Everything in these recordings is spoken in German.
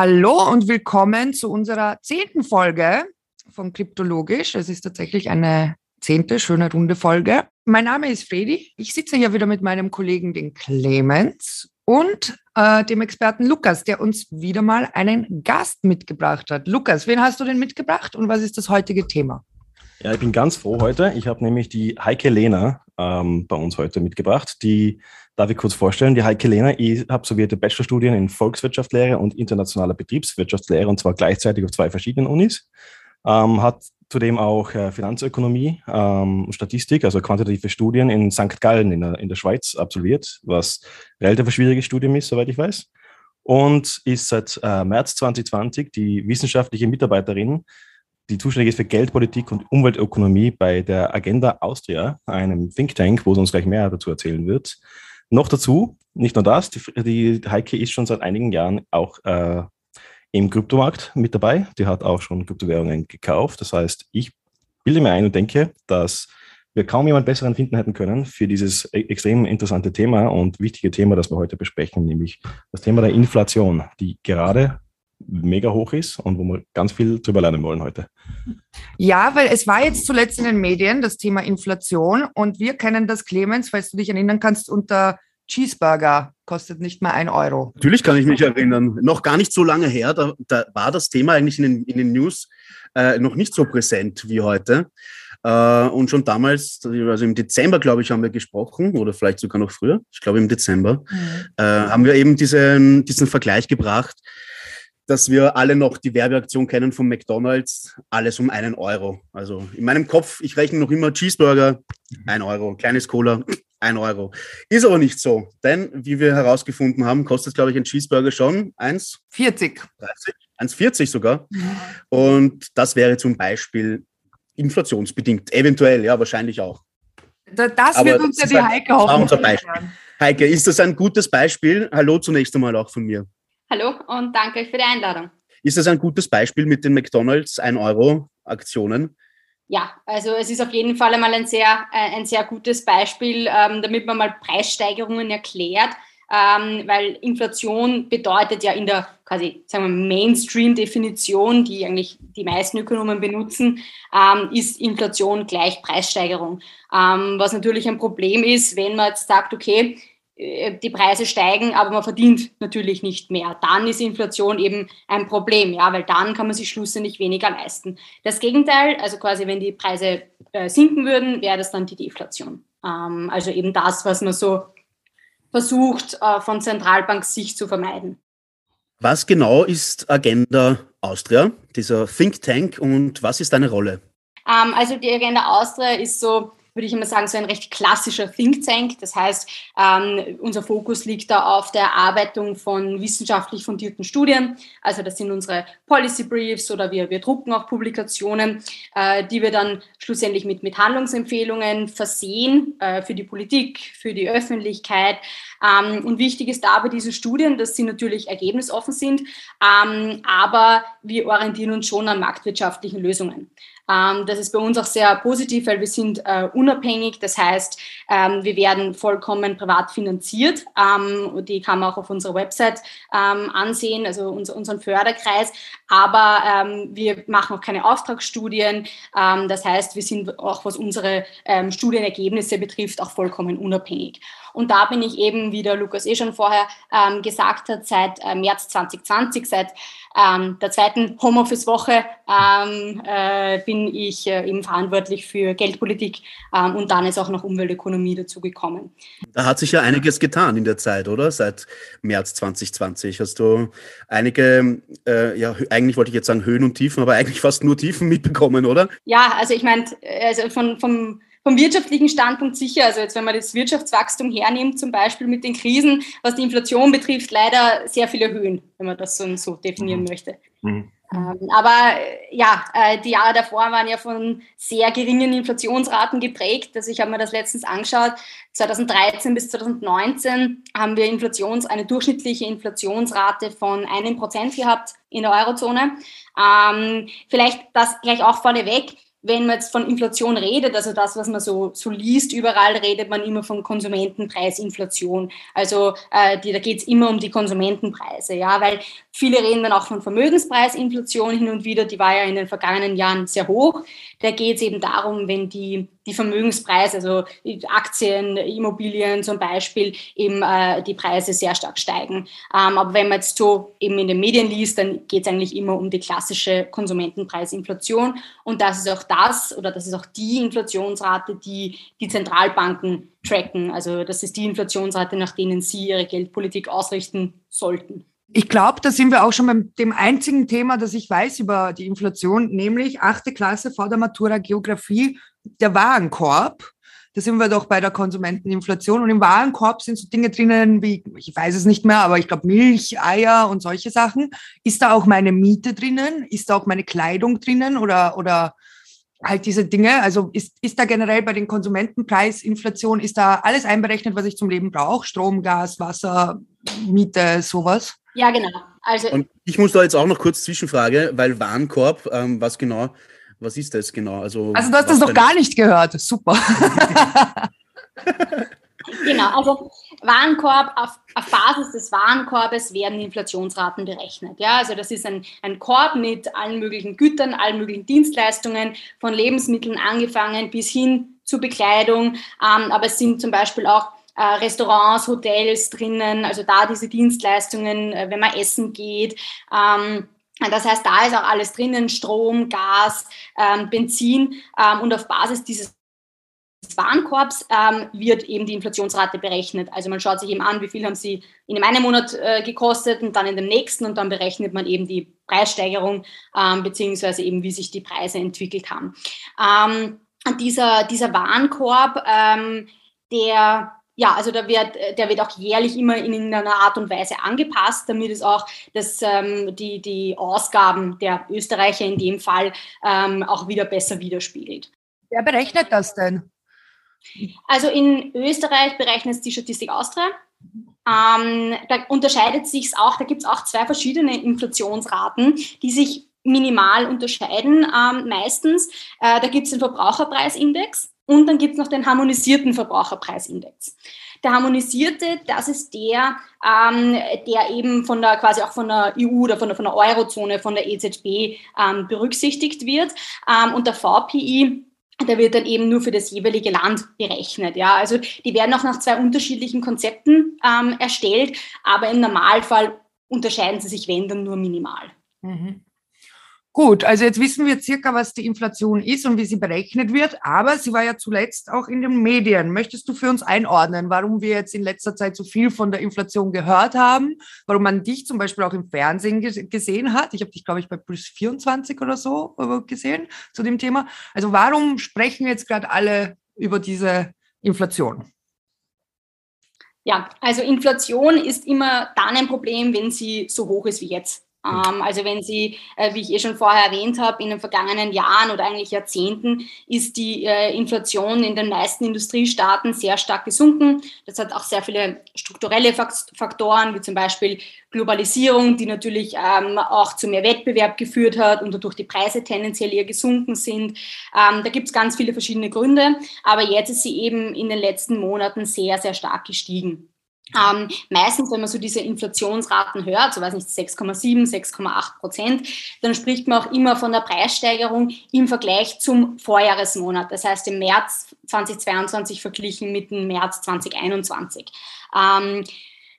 Hallo und willkommen zu unserer zehnten Folge von Kryptologisch. Es ist tatsächlich eine zehnte schöne runde Folge. Mein Name ist Fredi. Ich sitze hier wieder mit meinem Kollegen, den Clemens, und äh, dem Experten Lukas, der uns wieder mal einen Gast mitgebracht hat. Lukas, wen hast du denn mitgebracht und was ist das heutige Thema? Ja, ich bin ganz froh heute. Ich habe nämlich die Heike Lehner ähm, bei uns heute mitgebracht. Die darf ich kurz vorstellen. Die Heike Lehner, ich absolvierte Bachelorstudien in Volkswirtschaftslehre und internationaler Betriebswirtschaftslehre und zwar gleichzeitig auf zwei verschiedenen Unis. Ähm, hat zudem auch äh, Finanzökonomie, ähm, Statistik, also quantitative Studien in St. Gallen in der, in der Schweiz absolviert, was relativ schwieriges Studium ist, soweit ich weiß. Und ist seit äh, März 2020 die wissenschaftliche Mitarbeiterin die zuständig ist für Geldpolitik und Umweltökonomie bei der Agenda Austria, einem Think Tank, wo sie uns gleich mehr dazu erzählen wird. Noch dazu, nicht nur das, die, die Heike ist schon seit einigen Jahren auch äh, im Kryptomarkt mit dabei. Die hat auch schon Kryptowährungen gekauft. Das heißt, ich bilde mir ein und denke, dass wir kaum jemand besseren finden hätten können für dieses e-, extrem interessante Thema und wichtige Thema, das wir heute besprechen, nämlich das Thema der Inflation, die gerade mega hoch ist und wo wir ganz viel drüber lernen wollen heute. Ja, weil es war jetzt zuletzt in den Medien das Thema Inflation und wir kennen das, Clemens, falls du dich erinnern kannst, unter Cheeseburger kostet nicht mal ein Euro. Natürlich kann ich mich erinnern. Noch gar nicht so lange her, da, da war das Thema eigentlich in den, in den News äh, noch nicht so präsent wie heute. Äh, und schon damals, also im Dezember, glaube ich, haben wir gesprochen, oder vielleicht sogar noch früher, ich glaube im Dezember, mhm. äh, haben wir eben diesen, diesen Vergleich gebracht dass wir alle noch die Werbeaktion kennen von McDonalds, alles um einen Euro. Also in meinem Kopf, ich rechne noch immer Cheeseburger, ein Euro, kleines Cola, ein Euro. Ist aber nicht so, denn wie wir herausgefunden haben, kostet, glaube ich, ein Cheeseburger schon 1,40. 1,40 sogar. Ja. Und das wäre zum Beispiel inflationsbedingt, eventuell, ja, wahrscheinlich auch. Das aber wird uns ja die Heike hoffentlich Heike, ist das ein gutes Beispiel? Hallo zunächst einmal auch von mir. Hallo und danke euch für die Einladung. Ist das ein gutes Beispiel mit den McDonalds 1-Euro-Aktionen? Ja, also es ist auf jeden Fall einmal ein sehr, äh, ein sehr gutes Beispiel, ähm, damit man mal Preissteigerungen erklärt, ähm, weil Inflation bedeutet ja in der quasi sagen wir Mainstream-Definition, die eigentlich die meisten Ökonomen benutzen, ähm, ist Inflation gleich Preissteigerung. Was natürlich ein Problem ist, wenn man jetzt sagt, okay, die Preise steigen, aber man verdient natürlich nicht mehr. Dann ist Inflation eben ein Problem, ja, weil dann kann man sich schlussendlich weniger leisten. Das Gegenteil, also quasi wenn die Preise äh, sinken würden, wäre das dann die Deflation. Ähm, also eben das, was man so versucht, äh, von Zentralbanksicht zu vermeiden. Was genau ist Agenda Austria, dieser Think Tank, und was ist deine Rolle? Ähm, also die Agenda Austria ist so würde ich immer sagen, so ein recht klassischer Think Tank. Das heißt, ähm, unser Fokus liegt da auf der Erarbeitung von wissenschaftlich fundierten Studien. Also das sind unsere Policy Briefs oder wir, wir drucken auch Publikationen, äh, die wir dann schlussendlich mit, mit Handlungsempfehlungen versehen äh, für die Politik, für die Öffentlichkeit. Ähm, und wichtig ist dabei diese Studien, dass sie natürlich ergebnisoffen sind, ähm, aber wir orientieren uns schon an marktwirtschaftlichen Lösungen. Ähm, das ist bei uns auch sehr positiv, weil wir sind äh, unabhängig. Das heißt, ähm, wir werden vollkommen privat finanziert. Ähm, die kann man auch auf unserer Website ansehen, also unser, unseren Förderkreis. Aber wir machen auch keine Auftragsstudien. Das heißt, wir sind auch, was unsere Studienergebnisse betrifft, auch vollkommen unabhängig. Und da bin ich eben, wie der Lukas eh schon vorher ähm, gesagt hat, seit äh, März 2020, seit ähm, der zweiten Homeoffice-Woche ähm, äh, bin ich äh, eben verantwortlich für Geldpolitik ähm, und dann ist auch noch Umweltökonomie dazu gekommen. Da hat sich ja einiges getan in der Zeit, oder? Seit März 2020 hast du einige, äh, ja, eigentlich wollte ich jetzt sagen Höhen und Tiefen, aber eigentlich fast nur Tiefen mitbekommen, oder? Ja, also ich meine, also von, vom vom wirtschaftlichen Standpunkt sicher, also jetzt wenn man das Wirtschaftswachstum hernimmt, zum Beispiel mit den Krisen, was die Inflation betrifft, leider sehr viele Höhen, wenn man das so, so definieren mhm. möchte. Mhm. Ähm, aber ja, äh, die Jahre davor waren ja von sehr geringen Inflationsraten geprägt. Also ich habe mir das letztens angeschaut. 2013 bis 2019 haben wir Inflations, eine durchschnittliche Inflationsrate von einem Prozent gehabt in der Eurozone. Ähm, vielleicht das gleich auch vorneweg wenn man jetzt von Inflation redet, also das, was man so, so liest, überall redet man immer von Konsumentenpreisinflation. Also äh, die, da geht es immer um die Konsumentenpreise, ja, weil viele reden dann auch von Vermögenspreisinflation hin und wieder, die war ja in den vergangenen Jahren sehr hoch. Da geht es eben darum, wenn die, die Vermögenspreise, also Aktien, Immobilien zum Beispiel, eben äh, die Preise sehr stark steigen. Ähm, aber wenn man jetzt so eben in den Medien liest, dann geht es eigentlich immer um die klassische Konsumentenpreisinflation. Und das ist auch das oder das ist auch die Inflationsrate, die die Zentralbanken tracken. Also das ist die Inflationsrate, nach denen sie ihre Geldpolitik ausrichten sollten. Ich glaube, da sind wir auch schon beim dem einzigen Thema, das ich weiß über die Inflation, nämlich achte Klasse vor der Matura Geografie, der Warenkorb. Da sind wir doch bei der Konsumenteninflation. Und im Warenkorb sind so Dinge drinnen wie, ich weiß es nicht mehr, aber ich glaube Milch, Eier und solche Sachen. Ist da auch meine Miete drinnen? Ist da auch meine Kleidung drinnen oder, oder halt diese Dinge. Also ist, ist da generell bei den Konsumentenpreisinflation, ist da alles einberechnet, was ich zum Leben brauche? Strom, Gas, Wasser, Miete, sowas? Ja, genau. Also Und ich muss da jetzt auch noch kurz Zwischenfrage, weil Warenkorb, ähm, was genau, was ist das genau? Also, also du hast das noch gar nicht gehört. Super. Genau, also Warenkorb, auf, auf, Basis des Warenkorbes werden Inflationsraten berechnet. Ja, also das ist ein, ein Korb mit allen möglichen Gütern, allen möglichen Dienstleistungen, von Lebensmitteln angefangen bis hin zu Bekleidung. Ähm, aber es sind zum Beispiel auch äh, Restaurants, Hotels drinnen, also da diese Dienstleistungen, äh, wenn man essen geht. Ähm, das heißt, da ist auch alles drinnen, Strom, Gas, ähm, Benzin. Ähm, und auf Basis dieses Warenkorbs ähm, wird eben die Inflationsrate berechnet. Also man schaut sich eben an, wie viel haben sie in einem Monat äh, gekostet und dann in dem nächsten und dann berechnet man eben die Preissteigerung ähm, beziehungsweise eben wie sich die Preise entwickelt haben. Ähm, dieser, dieser Warenkorb, ähm, der ja, also da wird, der wird auch jährlich immer in einer Art und Weise angepasst, damit es auch das, ähm, die, die Ausgaben der Österreicher in dem Fall ähm, auch wieder besser widerspiegelt. Wer berechnet das denn? Also in Österreich berechnet es die Statistik Austria. Ähm, da unterscheidet sich auch, da gibt es auch zwei verschiedene Inflationsraten, die sich minimal unterscheiden ähm, meistens. Äh, da gibt es den Verbraucherpreisindex und dann gibt es noch den harmonisierten Verbraucherpreisindex. Der harmonisierte, das ist der, ähm, der eben von der quasi auch von der EU oder von der, von der Eurozone, von der EZB ähm, berücksichtigt wird. Ähm, und der VPI, der wird dann eben nur für das jeweilige Land berechnet. Ja, also die werden auch nach zwei unterschiedlichen Konzepten ähm, erstellt, aber im Normalfall unterscheiden sie sich, wenn dann nur minimal. Mhm. Gut, also jetzt wissen wir circa, was die Inflation ist und wie sie berechnet wird, aber sie war ja zuletzt auch in den Medien. Möchtest du für uns einordnen, warum wir jetzt in letzter Zeit so viel von der Inflation gehört haben, warum man dich zum Beispiel auch im Fernsehen gesehen hat? Ich habe dich, glaube ich, bei Plus 24 oder so äh, gesehen zu dem Thema. Also warum sprechen jetzt gerade alle über diese Inflation? Ja, also Inflation ist immer dann ein Problem, wenn sie so hoch ist wie jetzt. Ähm, also wenn Sie, äh, wie ich eh schon vorher erwähnt habe, in den vergangenen Jahren oder eigentlich Jahrzehnten ist die äh, Inflation in den meisten Industriestaaten sehr stark gesunken. Das hat auch sehr viele strukturelle Faktoren, wie zum Beispiel Globalisierung, die natürlich ähm, auch zu mehr Wettbewerb geführt hat und dadurch die Preise tendenziell eher gesunken sind. Ähm, da gibt es ganz viele verschiedene Gründe, aber jetzt ist sie eben in den letzten Monaten sehr, sehr stark gestiegen. Ähm, meistens, wenn man so diese Inflationsraten hört, so weiß nicht, 6,7, 6,8 Prozent, dann spricht man auch immer von der Preissteigerung im Vergleich zum Vorjahresmonat. Das heißt im März 2022 verglichen mit dem März 2021. Ähm,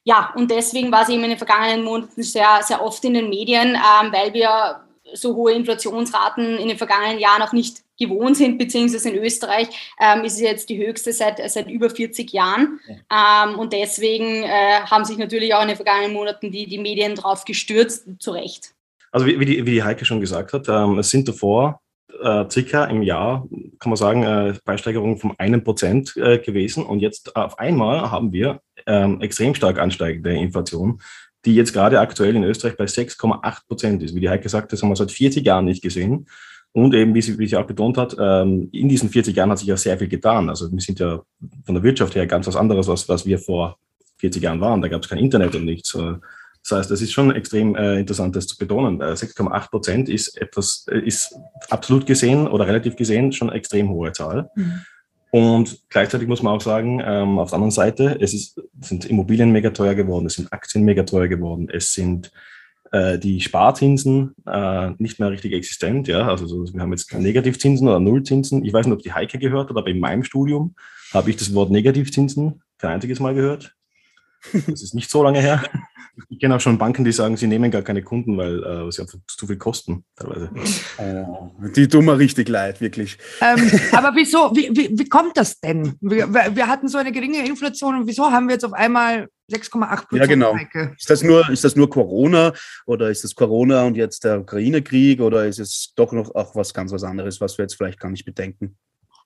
ja, und deswegen war es eben in den vergangenen Monaten sehr, sehr oft in den Medien, ähm, weil wir so hohe Inflationsraten in den vergangenen Jahren auch nicht gewohnt sind, beziehungsweise in Österreich ähm, ist es jetzt die höchste seit, seit über 40 Jahren. Ja. Ähm, und deswegen äh, haben sich natürlich auch in den vergangenen Monaten die, die Medien drauf gestürzt, zu Recht. Also wie, wie, die, wie die Heike schon gesagt hat, ähm, es sind davor äh, circa im Jahr, kann man sagen, äh, Preissteigerungen von einem Prozent äh, gewesen. Und jetzt auf einmal haben wir ähm, extrem stark ansteigende Inflation die jetzt gerade aktuell in Österreich bei 6,8 Prozent ist. Wie die Heike gesagt das haben wir seit 40 Jahren nicht gesehen. Und eben, wie sie, wie sie auch betont hat, ähm, in diesen 40 Jahren hat sich ja sehr viel getan. Also wir sind ja von der Wirtschaft her ganz was anderes, als was wir vor 40 Jahren waren. Da gab es kein Internet und nichts. Äh, Das heißt, es ist schon extrem äh, interessant, das zu betonen. 6,8 äh, Prozent ist etwas, ist absolut gesehen oder relativ gesehen schon eine extrem hohe Zahl. Mhm. Und gleichzeitig muss man auch sagen, ähm, auf der anderen Seite, es ist, sind Immobilien mega teuer geworden, es sind Aktien mega teuer geworden, es sind äh, die Sparzinsen äh, nicht mehr richtig existent. Ja? Also so, wir haben jetzt Negativzinsen oder Nullzinsen. Ich weiß nicht, ob die Heike gehört hat, aber in meinem Studium habe ich das Wort Negativzinsen kein einziges Mal gehört. Das ist nicht so lange her. Ich kenne auch schon Banken, die sagen, sie nehmen gar keine Kunden, weil äh, sie einfach zu viel kosten, teilweise. Oh, die tun mir richtig leid, wirklich. Ähm, aber wieso, wie, wie, wie kommt das denn? Wir, wir, hatten so eine geringe Inflation und wieso haben wir jetzt auf einmal 6,8 Prozent? Ja, genau. Ist das, nur, ist das nur Corona oder ist das Corona und jetzt der Ukraine-Krieg oder ist es doch noch auch was ganz was anderes, was wir jetzt vielleicht gar nicht bedenken?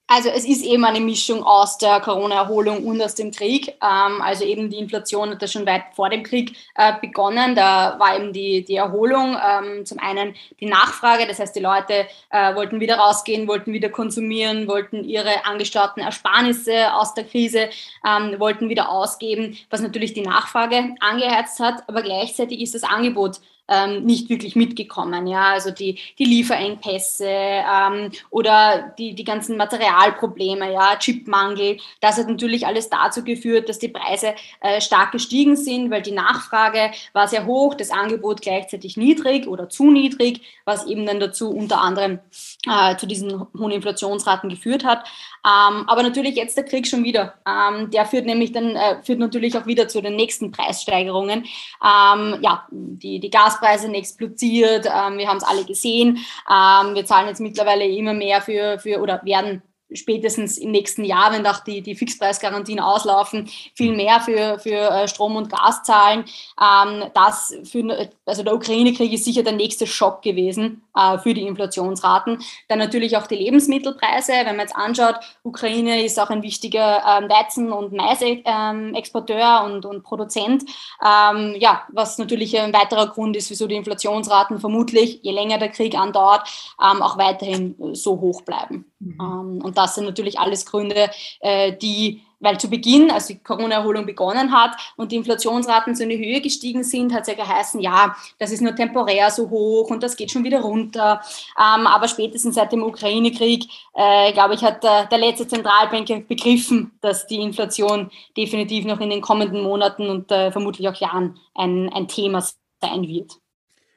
Also es ist eben eine Mischung aus der Corona-Erholung und aus dem Krieg. Ähm, also eben die Inflation hat das schon weit vor dem Krieg äh, begonnen. Da war eben die, die Erholung. Ähm, zum einen die Nachfrage, das heißt die Leute äh, wollten wieder rausgehen, wollten wieder konsumieren, wollten ihre angestauten Ersparnisse aus der Krise, ähm, wollten wieder ausgeben, was natürlich die Nachfrage angeheizt hat. Aber gleichzeitig ist das Angebot ähm, nicht wirklich mitgekommen. Ja? Also die, die Lieferengpässe ähm, oder die, die ganzen Materialprobleme, ja? Chipmangel, das hat natürlich alles dazu geführt, dass die Preise äh, stark gestiegen sind, weil die Nachfrage war sehr hoch, das Angebot gleichzeitig niedrig oder zu niedrig, was eben dann dazu unter anderem äh, zu diesen hohen Inflationsraten geführt hat. Ähm, aber natürlich jetzt der Krieg schon wieder. Ähm, der führt nämlich dann, äh, führt natürlich auch wieder zu den nächsten Preissteigerungen. Ähm, ja, die, die Gaspreise sind explodiert, ähm, wir haben es alle gesehen. Ähm, wir zahlen jetzt mittlerweile immer mehr für, für oder werden spätestens im nächsten Jahr, wenn auch die, die Fixpreisgarantien auslaufen, viel mehr für, für äh, Strom und Gas zahlen. Ähm, das für, also der Ukraine-Krieg ist sicher der nächste Schock gewesen äh, für die Inflationsraten. Dann natürlich auch die Lebensmittelpreise. Wenn man jetzt anschaut, Ukraine ist auch ein wichtiger ähm, Weizen- und Mais-Exporteur ähm, und, und Produzent. Ähm, ja, was natürlich ein weiterer Grund ist, wieso die Inflationsraten vermutlich, je länger der Krieg andauert, ähm, auch weiterhin so hoch bleiben. Mhm. Ähm, und das sind natürlich alles Gründe, äh, die, weil zu Beginn, als die Corona-Erholung begonnen hat und die Inflationsraten so in die Höhe gestiegen sind, hat es ja geheißen, ja, das ist nur temporär so hoch und das geht schon wieder runter. Ähm, aber spätestens seit dem Ukraine-Krieg, äh, glaube ich, hat der, der letzte Zentralbanker begriffen, dass die Inflation definitiv noch in den kommenden Monaten und äh, vermutlich auch Jahren ein, ein Thema sein wird.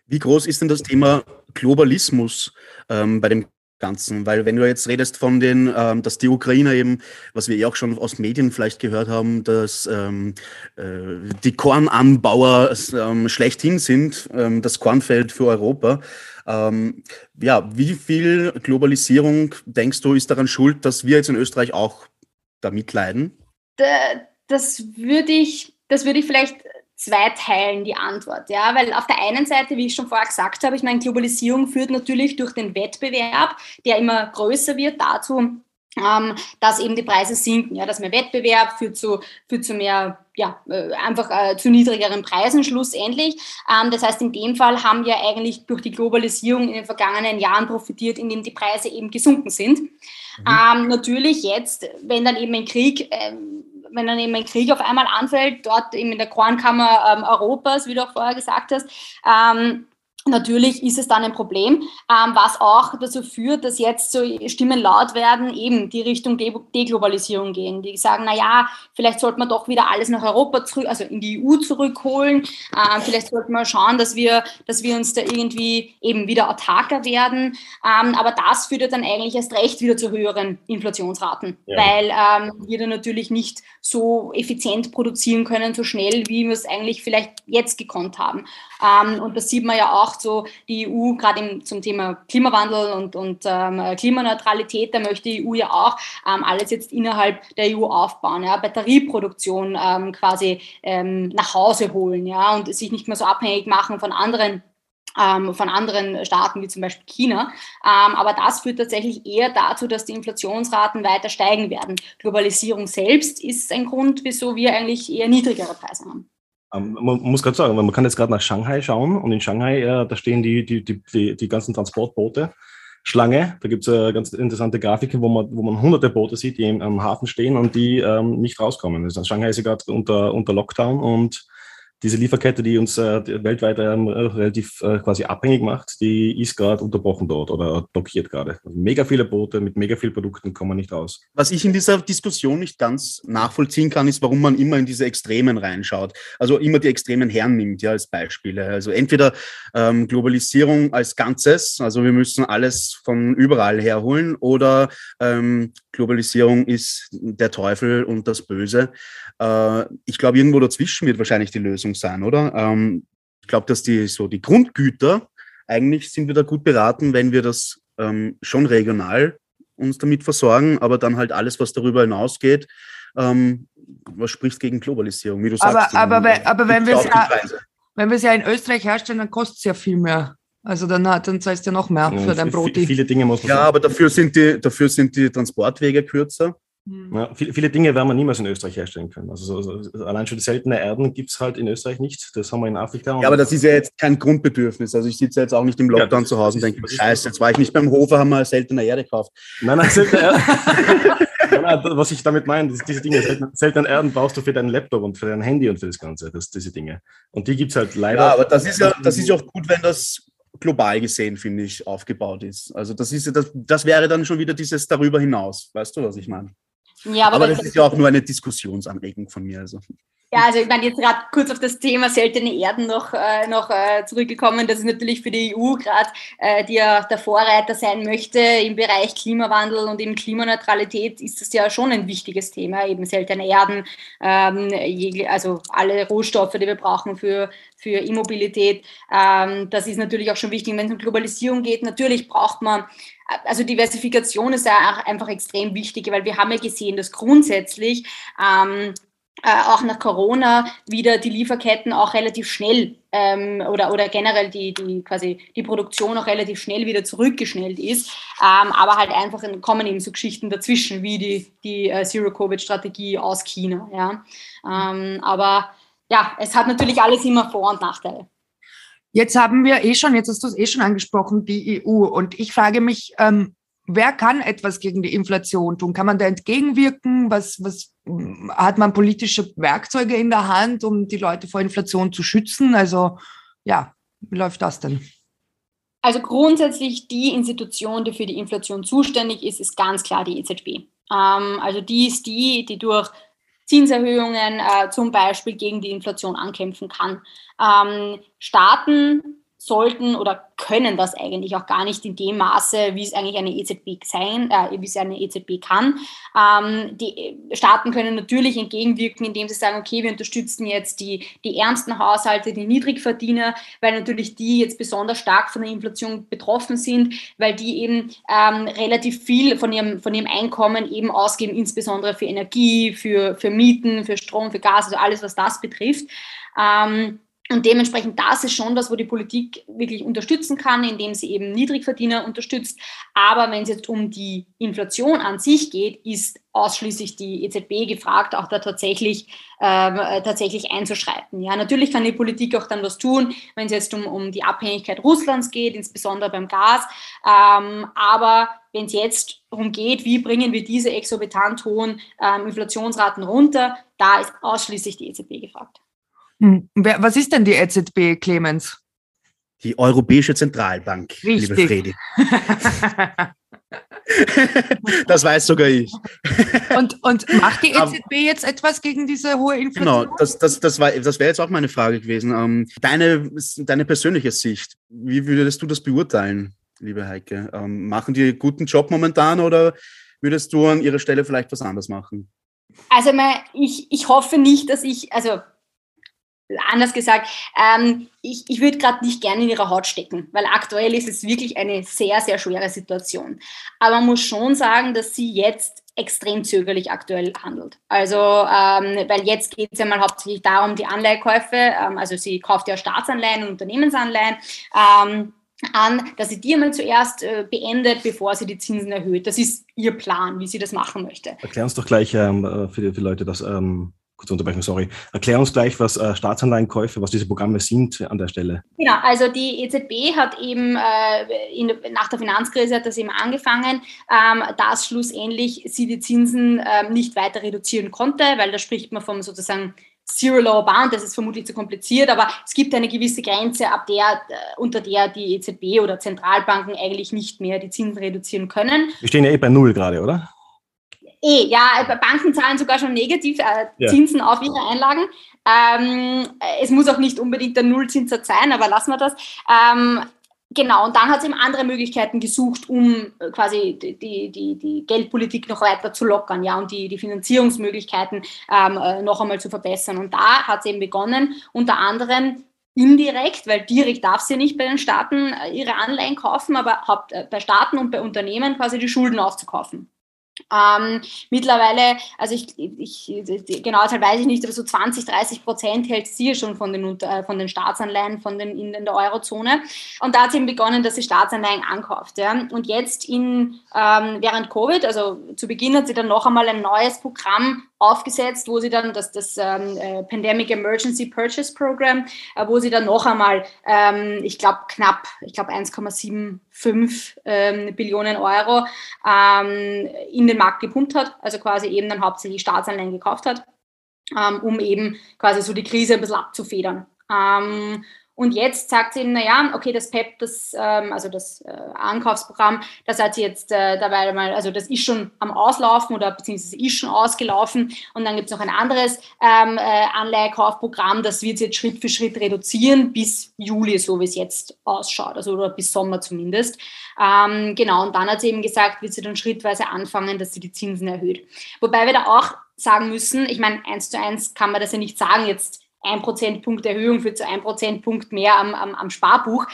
Wie groß ist denn das Thema Globalismus ähm, bei dem Ganzen, weil wenn du jetzt redest von den, ähm, dass die Ukrainer eben, was wir eh auch schon aus Medien vielleicht gehört haben, dass ähm, äh, die Kornanbauer ähm, schlechthin sind, ähm, das Kornfeld für Europa. Ähm, ja, wie viel Globalisierung denkst du ist daran schuld, dass wir jetzt in Österreich auch damit leiden? Das würde ich, das würde ich vielleicht zwei Teilen die Antwort. Ja? Weil auf der einen Seite, wie ich schon vorher gesagt habe, ich meine, Globalisierung führt natürlich durch den Wettbewerb, der immer größer wird, dazu, ähm, dass eben die Preise sinken. Ja? Dass mehr Wettbewerb führt zu, führt zu mehr, ja, äh, einfach äh, zu niedrigeren Preisen schlussendlich. Ähm, das heißt, in dem Fall haben wir eigentlich durch die Globalisierung in den vergangenen Jahren profitiert, indem die Preise eben gesunken sind. Mhm. Ähm, natürlich jetzt, wenn dann eben ein Krieg ähm, wenn dann eben ein Krieg auf einmal anfällt, dort eben in der Kornkammer ähm, Europas, wie du auch vorher gesagt hast, ähm, Natürlich ist es dann ein Problem, ähm, was auch dazu führt, dass jetzt so Stimmen laut werden, eben die Richtung De Deglobalisierung gehen, die sagen, na ja, vielleicht sollte man doch wieder alles nach Europa zurück, also in die EU zurückholen. Ähm, vielleicht sollte man schauen, dass wir, dass wir uns da irgendwie eben wieder autarker werden. Ähm, aber das führt dann eigentlich erst recht wieder zu höheren Inflationsraten, ja. weil wir dann natürlich nicht so effizient produzieren können, so schnell, wie wir es eigentlich vielleicht jetzt gekonnt haben. Ähm, und das sieht man ja auch so, die EU, gerade zum Thema Klimawandel und, und ähm, Klimaneutralität, da möchte die EU ja auch ähm, alles jetzt innerhalb der EU aufbauen, ja, Batterieproduktion ähm, quasi ähm, nach Hause holen ja, und sich nicht mehr so abhängig machen von anderen ähm, von anderen Staaten wie zum Beispiel China. Aber das führt tatsächlich eher dazu, dass die Inflationsraten weiter steigen werden. Globalisierung selbst ist ein Grund, wieso wir eigentlich eher niedrigere Preise haben. Ähm, man muss gerade sagen, man kann jetzt gerade nach Shanghai schauen und in Shanghai, äh, da stehen die, die, die, die, die ganzen Transportboote. Schlange, da gibt es äh, ganz interessante Grafiken, wo man, wo man hunderte Boote sieht, die am Hafen stehen und die ähm, nicht rauskommen. Also Shanghai ist ja gerade unter, unter Lockdown und diese Lieferkette, die uns äh, weltweit ähm, relativ äh, quasi abhängig macht, die ist gerade unterbrochen dort oder blockiert gerade. Also mega viele Boote mit mega vielen Produkten kommen nicht raus. Was ich in dieser Diskussion nicht ganz nachvollziehen kann, ist, warum man immer in diese Extremen reinschaut. Also immer die Extremen hernimmt, ja, als Beispiele. Also entweder ähm, Globalisierung als Ganzes, also wir müssen alles von überall herholen, oder ähm, Globalisierung ist der Teufel und das Böse. Äh, ich glaube, irgendwo dazwischen wird wahrscheinlich die Lösung sein, oder? Ähm, ich glaube, dass die so die Grundgüter, eigentlich sind wir da gut beraten, wenn wir das ähm, schon regional uns damit versorgen, aber dann halt alles, was darüber hinausgeht, ähm, was spricht gegen Globalisierung, wie du aber, sagst. Aber, wenn, aber wenn wir es ja, wenn wir es ja in Österreich herstellen, dann kostet es ja viel mehr. Also dann, dann zahlst du ja noch mehr für dein Brot. Viele Dinge muss man Ja, sagen. aber dafür sind, die, dafür sind die Transportwege kürzer. Hm. Ja, viele, viele, Dinge werden wir niemals in Österreich herstellen können. Also, so, so, allein schon seltene Erden gibt es halt in Österreich nicht. Das haben wir in Afrika. Ja, aber das ist ja jetzt kein Grundbedürfnis. Also ich sitze jetzt auch nicht im Lockdown ja, zu Hause und denke, scheiße, jetzt war ich nicht beim Hofer, haben wir seltene Erde gekauft. Nein, nein, seltene Erde. was ich damit meine, diese Dinge, seltene Erden brauchst du für deinen Laptop und für dein Handy und für das Ganze, das, diese Dinge. Und die gibt es halt leider. Ja, aber das ist ja, das ist ja auch gut, wenn das global gesehen, finde ich, aufgebaut ist. Also das ist das, das wäre dann schon wieder dieses darüber hinaus. Weißt du, was ich meine? Ja, aber, aber das, das ist ja auch nur eine Diskussionsanregung von mir. Also. Ja, also ich meine, jetzt gerade kurz auf das Thema seltene Erden noch, äh, noch äh, zurückgekommen. Das ist natürlich für die EU gerade, äh, die ja der Vorreiter sein möchte im Bereich Klimawandel und eben Klimaneutralität, ist das ja schon ein wichtiges Thema, eben seltene Erden, ähm, also alle Rohstoffe, die wir brauchen für, für Immobilität. Ähm, das ist natürlich auch schon wichtig, wenn es um Globalisierung geht. Natürlich braucht man also Diversifikation ist ja einfach extrem wichtig, weil wir haben ja gesehen, dass grundsätzlich ähm, äh, auch nach Corona wieder die Lieferketten auch relativ schnell ähm, oder, oder generell die, die, quasi die Produktion auch relativ schnell wieder zurückgeschnellt ist. Ähm, aber halt einfach kommen eben so Geschichten dazwischen, wie die, die äh, Zero-Covid-Strategie aus China. Ja? Ähm, aber ja, es hat natürlich alles immer Vor- und Nachteile. Jetzt haben wir eh schon, jetzt hast du es eh schon angesprochen, die EU. Und ich frage mich, ähm, wer kann etwas gegen die Inflation tun? Kann man da entgegenwirken? Was, was hat man politische Werkzeuge in der Hand, um die Leute vor Inflation zu schützen? Also ja, wie läuft das denn? Also grundsätzlich die Institution, die für die Inflation zuständig ist, ist ganz klar die EZB. Ähm, also die ist die, die durch Zinserhöhungen äh, zum Beispiel gegen die Inflation ankämpfen kann. Ähm, Staaten sollten oder können das eigentlich auch gar nicht in dem Maße, wie es eigentlich eine EZB sein, äh, wie es eine EZB kann. Ähm, die Staaten können natürlich entgegenwirken, indem sie sagen, okay, wir unterstützen jetzt die, die ärmsten Haushalte, die Niedrigverdiener, weil natürlich die jetzt besonders stark von der Inflation betroffen sind, weil die eben ähm, relativ viel von ihrem, von ihrem Einkommen eben ausgeben, insbesondere für Energie, für, für Mieten, für Strom, für Gas, also alles, was das betrifft. Ähm, und dementsprechend, das ist schon das, wo die Politik wirklich unterstützen kann, indem sie eben Niedrigverdiener unterstützt. Aber wenn es jetzt um die Inflation an sich geht, ist ausschließlich die EZB gefragt, auch da tatsächlich, äh, tatsächlich einzuschreiten. Ja, natürlich kann die Politik auch dann was tun, wenn es jetzt um, um die Abhängigkeit Russlands geht, insbesondere beim Gas. Ähm, aber wenn es jetzt darum geht, wie bringen wir diese exorbitant hohen ähm, Inflationsraten runter, da ist ausschließlich die EZB gefragt. Hm. Was ist denn die EZB, Clemens? Die Europäische Zentralbank, Richtig. liebe Fredi. das weiß sogar ich. Und, und macht die EZB jetzt etwas gegen diese hohe Inflation? Genau, das, das, das, das wäre jetzt auch meine Frage gewesen. Ähm, deine, deine persönliche Sicht, wie würdest du das beurteilen, liebe Heike? Ähm, machen die einen guten Job momentan oder würdest du an ihrer Stelle vielleicht was anderes machen? Also ich, ich hoffe nicht, dass ich, also anders gesagt, ähm, ich, ich würde gerade nicht gerne in ihrer Haut stecken, weil aktuell ist es wirklich eine sehr, sehr schwere Situation. Aber man muss schon sagen, dass sie jetzt extrem zögerlich aktuell handelt. Also, ähm, weil jetzt geht es ja mal hauptsächlich darum, die Anleihekäufe, ähm, also sie kauft ja Staatsanleihen und Unternehmensanleihen, ähm, an, dass sie die einmal zuerst äh, beendet, bevor sie die Zinsen erhöht. Das ist ihr Plan, wie sie das machen möchte. Erklär uns doch gleich ähm, äh, für, die, für Leute, dass ähm, kurze Unterbrechung, sorry. Erklär uns gleich, was äh, Staatsanleihenkäufe, was diese Programme sind an der Stelle. Genau, also die EZB hat eben äh, in, nach der Finanzkrise hat das eben angefangen, ähm, dass schlussendlich sie die Zinsen äh, nicht weiter reduzieren konnte, weil da spricht man vom sozusagen Zero Lower Bound, das ist vermutlich zu kompliziert, aber es gibt eine gewisse Grenze, ab der, äh, unter der die EZB oder Zentralbanken eigentlich nicht mehr die Zinsen reduzieren können. Wir stehen ja eh bei Null gerade, oder? Eh, ja, Banken zahlen sogar schon negativ äh, ja. Zinsen auf ihre Einlagen. Ähm, es muss auch nicht unbedingt der Nullzinssatz sein, aber lassen wir das. Ähm, Genau, und dann hat es eben andere Möglichkeiten gesucht, um äh, quasi die, die, die Geldpolitik noch weiter zu lockern, ja, und die, die Finanzierungsmöglichkeiten ähm, äh, noch einmal zu verbessern. Und da hat es eben begonnen, unter anderem indirekt, weil direkt darf sie nicht bei den Staaten äh, ihre Anleihen kaufen, aber bei Staaten und bei Unternehmen quasi die Schulden aufzukaufen. Ähm, mittlerweile, also ich, ich genau deshalb weiß ich nicht, aber so 20, 30 Prozent hält sie schon von den, äh, von den Staatsanleihen von den, in, in der Eurozone. Und da hat sie eben begonnen, dass sie Staatsanleihen ankauft. Ja. Und jetzt in, ähm, während Covid, also zu Beginn hat sie dann noch einmal ein neues Programm aufgesetzt, wo sie dann das, das ähm, äh, Pandemic Emergency Purchase Program, äh, wo sie dann noch einmal, ähm, ich glaube knapp, ich glaube 1,75 ähm, Billionen Euro ähm, in den Markt gepumpt hat, also quasi eben dann hauptsächlich Staatsanleihen gekauft hat, ähm, um eben quasi so die Krise ein bisschen abzufedern. Und jetzt sagt sie, naja, okay, das PEP, das, ähm, also das äh, Ankaufsprogramm, das hat sie jetzt äh, dabei mal, also das ist schon am Auslaufen oder beziehungsweise ist schon ausgelaufen. Und dann gibt es noch ein anderes ähm, äh, Anleihekaufprogramm, das wird sie jetzt Schritt für Schritt reduzieren bis Juli, so wie es jetzt ausschaut, also oder bis Sommer zumindest. Ähm, genau, und dann hat sie eben gesagt, wird sie dann schrittweise anfangen, dass sie die Zinsen erhöht. Wobei wir da auch sagen müssen, ich meine, eins zu eins kann man das ja nicht sagen, jetzt ein Prozentpunkt Erhöhung führt zu ein Prozentpunkt mehr am, am, am Sparbuch.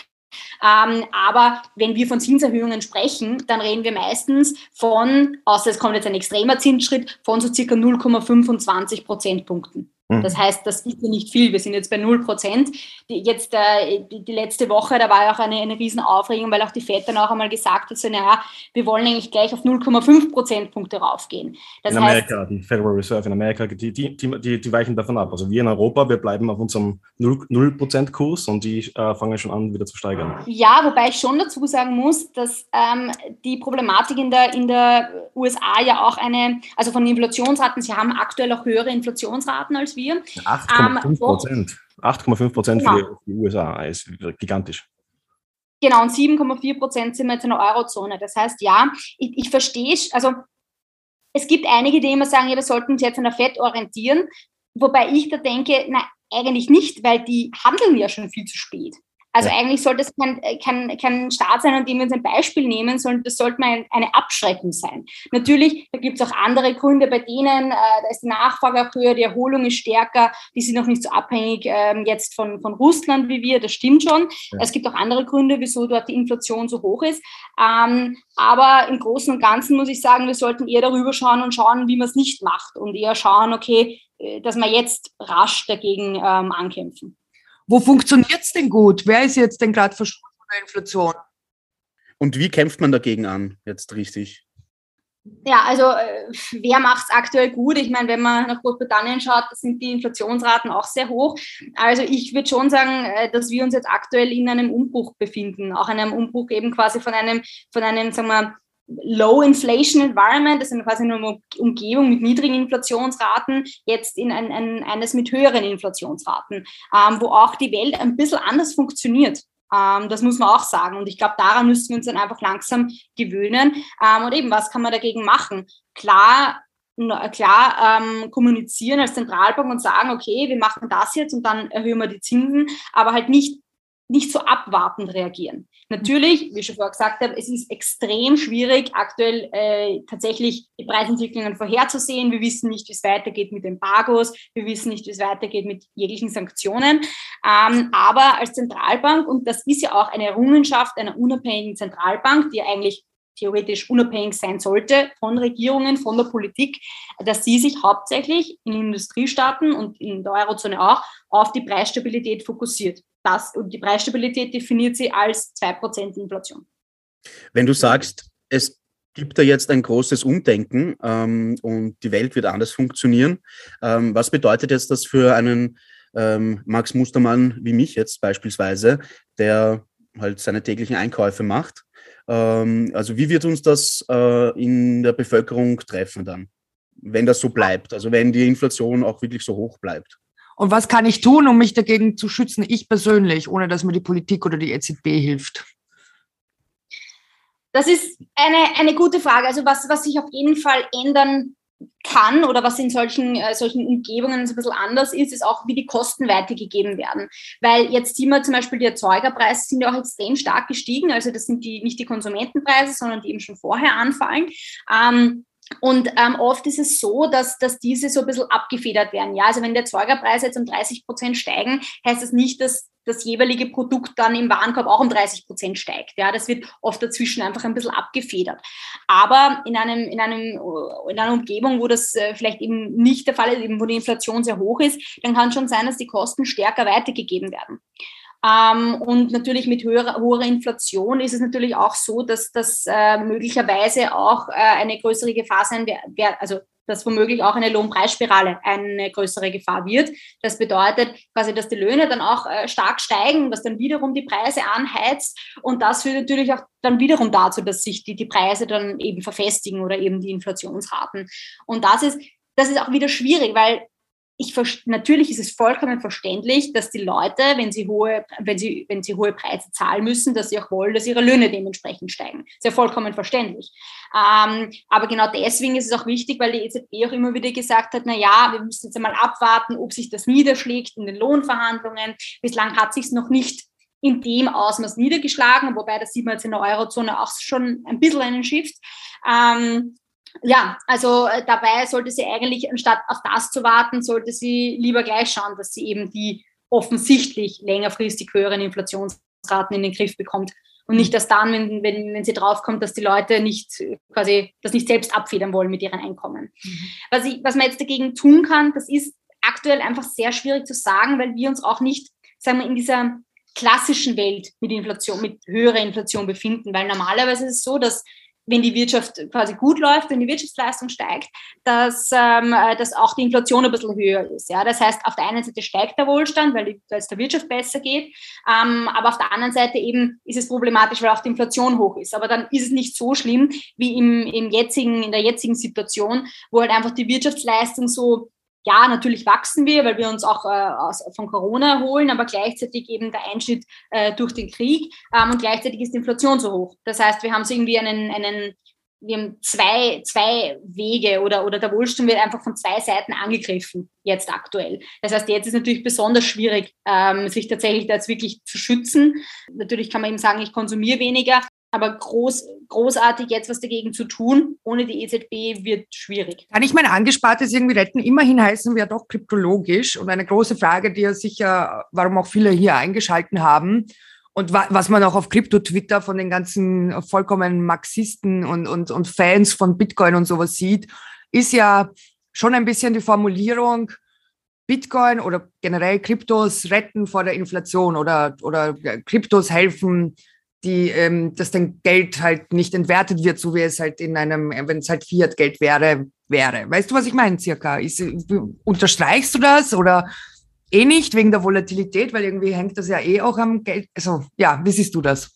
Ähm, aber wenn wir von Zinserhöhungen sprechen, dann reden wir meistens von, außer es kommt jetzt ein extremer Zinsschritt, von so circa 0,25 Prozentpunkten. Mhm. Das heißt, das ist ja nicht viel. Wir sind jetzt bei 0 Prozent. Jetzt äh, die, die, letzte Woche, da war ja auch eine, eine Riesenaufregung, weil auch die FED dann auch einmal gesagt hat, so, naja, wir wollen eigentlich gleich auf 0,5 Prozentpunkte raufgehen. Das in Amerika, heißt, die Federal Reserve in Amerika, die, die, die, die, weichen davon ab. Also wir in Europa, wir bleiben auf unserem 0 Prozent Kurs und die äh, fangen schon an, wieder zu steigern. Ja, wobei ich schon dazu sagen muss, dass ähm, die Problematik in der, in der USA ja auch eine, also von Inflationsraten, sie haben aktuell auch höhere Inflationsraten als wir wir. 8,5 ähm, Prozent. 8,5 Prozent genau. für die USA ist gigantisch. Genau, und 7,4 Prozent sind wir jetzt in der Eurozone. Das heißt, ja, ich, ich verstehe, also es gibt einige, die immer sagen, ja, wir sollten uns jetzt an der FED orientieren, wobei ich da denke, nein, eigentlich nicht, weil die handeln ja schon viel zu spät. Also ja. eigentlich sollte es kein, kein, kein Staat sein, an dem wir uns ein Beispiel nehmen, sondern das sollte mal eine Abschreckung sein. Natürlich, da gibt es auch andere Gründe, bei denen, äh, da ist die Nachfrage auch höher, die Erholung ist stärker, die sind noch nicht so abhängig ähm, jetzt von, von Russland wie wir, das stimmt schon. Ja. Es gibt auch andere Gründe, wieso dort die Inflation so hoch ist. Ähm, aber im Großen und Ganzen muss ich sagen, wir sollten eher darüber schauen und schauen, wie man es nicht macht und eher schauen, okay, äh, dass wir jetzt rasch dagegen ähm, ankämpfen. Wo funktioniert es denn gut? Wer ist jetzt denn gerade verschwunden von der Inflation? Und wie kämpft man dagegen an, jetzt richtig? Ja, also äh, wer macht es aktuell gut? Ich meine, wenn man nach Großbritannien schaut, sind die Inflationsraten auch sehr hoch. Also ich würde schon sagen, äh, dass wir uns jetzt aktuell in einem Umbruch befinden, auch einem Umbruch eben quasi von einem, von einem, sagen wir, Low Inflation Environment, das ist quasi eine Umgebung mit niedrigen Inflationsraten, jetzt in ein, ein, eines mit höheren Inflationsraten, ähm, wo auch die Welt ein bisschen anders funktioniert. Ähm, das muss man auch sagen. Und ich glaube, daran müssen wir uns dann einfach langsam gewöhnen. Ähm, und eben, was kann man dagegen machen? Klar, klar ähm, kommunizieren als Zentralbank und sagen, okay, wir machen das jetzt und dann erhöhen wir die Zinsen, aber halt nicht nicht so abwartend reagieren. Natürlich, wie ich schon vorher gesagt habe, es ist extrem schwierig, aktuell äh, tatsächlich die Preisentwicklungen vorherzusehen. Wir wissen nicht, wie es weitergeht mit Embargos, wir wissen nicht, wie es weitergeht mit jeglichen Sanktionen. Ähm, aber als Zentralbank, und das ist ja auch eine Errungenschaft einer unabhängigen Zentralbank, die eigentlich theoretisch unabhängig sein sollte von Regierungen, von der Politik, dass sie sich hauptsächlich in Industriestaaten und in der Eurozone auch auf die Preisstabilität fokussiert. Das, und die Preisstabilität definiert sie als 2% Inflation. Wenn du sagst, es gibt da jetzt ein großes Umdenken ähm, und die Welt wird anders funktionieren, ähm, was bedeutet jetzt das für einen ähm, Max Mustermann wie mich jetzt beispielsweise, der halt seine täglichen Einkäufe macht? Ähm, also wie wird uns das äh, in der Bevölkerung treffen dann, wenn das so bleibt? Also wenn die Inflation auch wirklich so hoch bleibt? Und was kann ich tun, um mich dagegen zu schützen, ich persönlich, ohne dass mir die Politik oder die EZB hilft? Das ist eine, eine gute Frage. Also was, was sich auf jeden Fall ändern kann oder was in solchen, äh, solchen Umgebungen so ein bisschen anders ist, ist auch, wie die Kosten weitergegeben werden. Weil jetzt sehen wir zum Beispiel, die Erzeugerpreise sind ja auch extrem stark gestiegen. Also das sind die, nicht die Konsumentenpreise, sondern die eben schon vorher anfallen. Ähm, und ähm, oft ist es so, dass, dass diese so ein bisschen abgefedert werden. Ja, also wenn die Erzeugerpreise jetzt um 30 Prozent steigen, heißt das nicht, dass das jeweilige Produkt dann im Warenkorb auch um 30 Prozent steigt. Ja, das wird oft dazwischen einfach ein bisschen abgefedert. Aber in einem, in einem, in einer Umgebung, wo das äh, vielleicht eben nicht der Fall ist, eben wo die Inflation sehr hoch ist, dann kann schon sein, dass die Kosten stärker weitergegeben werden. Ähm, und natürlich mit höherer, hoher Inflation ist es natürlich auch so, dass das äh, möglicherweise auch äh, eine größere Gefahr sein wird, also dass womöglich auch eine Lohnpreisspirale eine größere Gefahr wird. Das bedeutet quasi, dass die Löhne dann auch äh, stark steigen, was dann wiederum die Preise anheizt. Und das führt natürlich auch dann wiederum dazu, dass sich die, die Preise dann eben verfestigen oder eben die Inflationsraten. Und das ist, das ist auch wieder schwierig, weil ich, natürlich ist es vollkommen verständlich, dass die Leute, wenn sie hohe, wenn sie, wenn sie hohe Preise zahlen müssen, dass sie auch wollen, dass ihre Löhne dementsprechend steigen. Das ist ja vollkommen verständlich. Ähm, aber genau deswegen ist es auch wichtig, weil die EZB auch immer wieder gesagt hat, na ja, wir müssen jetzt einmal abwarten, ob sich das niederschlägt in den Lohnverhandlungen. Bislang hat sich es noch nicht in dem Ausmaß niedergeschlagen, wobei das sieht man jetzt in der Eurozone auch schon ein bisschen einen Shift. Ähm, ja, also äh, dabei sollte sie eigentlich, anstatt auf das zu warten, sollte sie lieber gleich schauen, dass sie eben die offensichtlich längerfristig höheren Inflationsraten in den Griff bekommt. Und nicht erst dann, wenn, wenn, wenn sie draufkommt, dass die Leute nicht quasi das nicht selbst abfedern wollen mit ihren Einkommen. Mhm. Was, ich, was man jetzt dagegen tun kann, das ist aktuell einfach sehr schwierig zu sagen, weil wir uns auch nicht, sagen wir, in dieser klassischen Welt mit Inflation, mit höherer Inflation befinden, weil normalerweise ist es so, dass wenn die Wirtschaft quasi gut läuft, wenn die Wirtschaftsleistung steigt, dass, ähm, äh, dass auch die Inflation ein bisschen höher ist. Ja? Das heißt, auf der einen Seite steigt der Wohlstand, weil, es der Wirtschaft besser geht, ähm, aber auf der anderen Seite eben ist es problematisch, weil auch die Inflation hoch ist. Aber dann ist es nicht so schlimm wie im, im jetzigen, in der jetzigen Situation, wo halt einfach die Wirtschaftsleistung so ja, natürlich wachsen wir, weil wir uns auch äh, aus, von Corona erholen, aber gleichzeitig eben der Einschnitt äh, durch den Krieg ähm, und gleichzeitig ist die Inflation so hoch. Das heißt, wir haben so irgendwie einen, einen wir haben zwei, zwei Wege oder, oder der Wohlstand wird einfach von zwei Seiten angegriffen, jetzt aktuell. Das heißt, jetzt ist natürlich besonders schwierig, ähm, sich tatsächlich da jetzt wirklich zu schützen. Natürlich kann man eben sagen, ich konsumiere weniger, aber groß, großartig jetzt was dagegen zu tun, ohne die EZB, wird schwierig. Kann ich mein Angespartes irgendwie retten? Immerhin heißen wir doch kryptologisch. Und eine große Frage, die ja sicher, warum auch viele hier eingeschalten haben, und wa was man auch auf Krypto-Twitter von den ganzen vollkommen Marxisten und, und, und Fans von Bitcoin und sowas sieht, ist ja schon ein bisschen die Formulierung, Bitcoin oder generell Kryptos retten vor der Inflation oder, oder Kryptos helfen, die, ähm, dass dein Geld halt nicht entwertet wird, so wie es halt in einem, wenn es halt Fiat-Geld wäre, wäre. Weißt du, was ich meine, circa? Ist, unterstreichst du das oder eh nicht wegen der Volatilität, weil irgendwie hängt das ja eh auch am Geld. Also ja, wie siehst du das?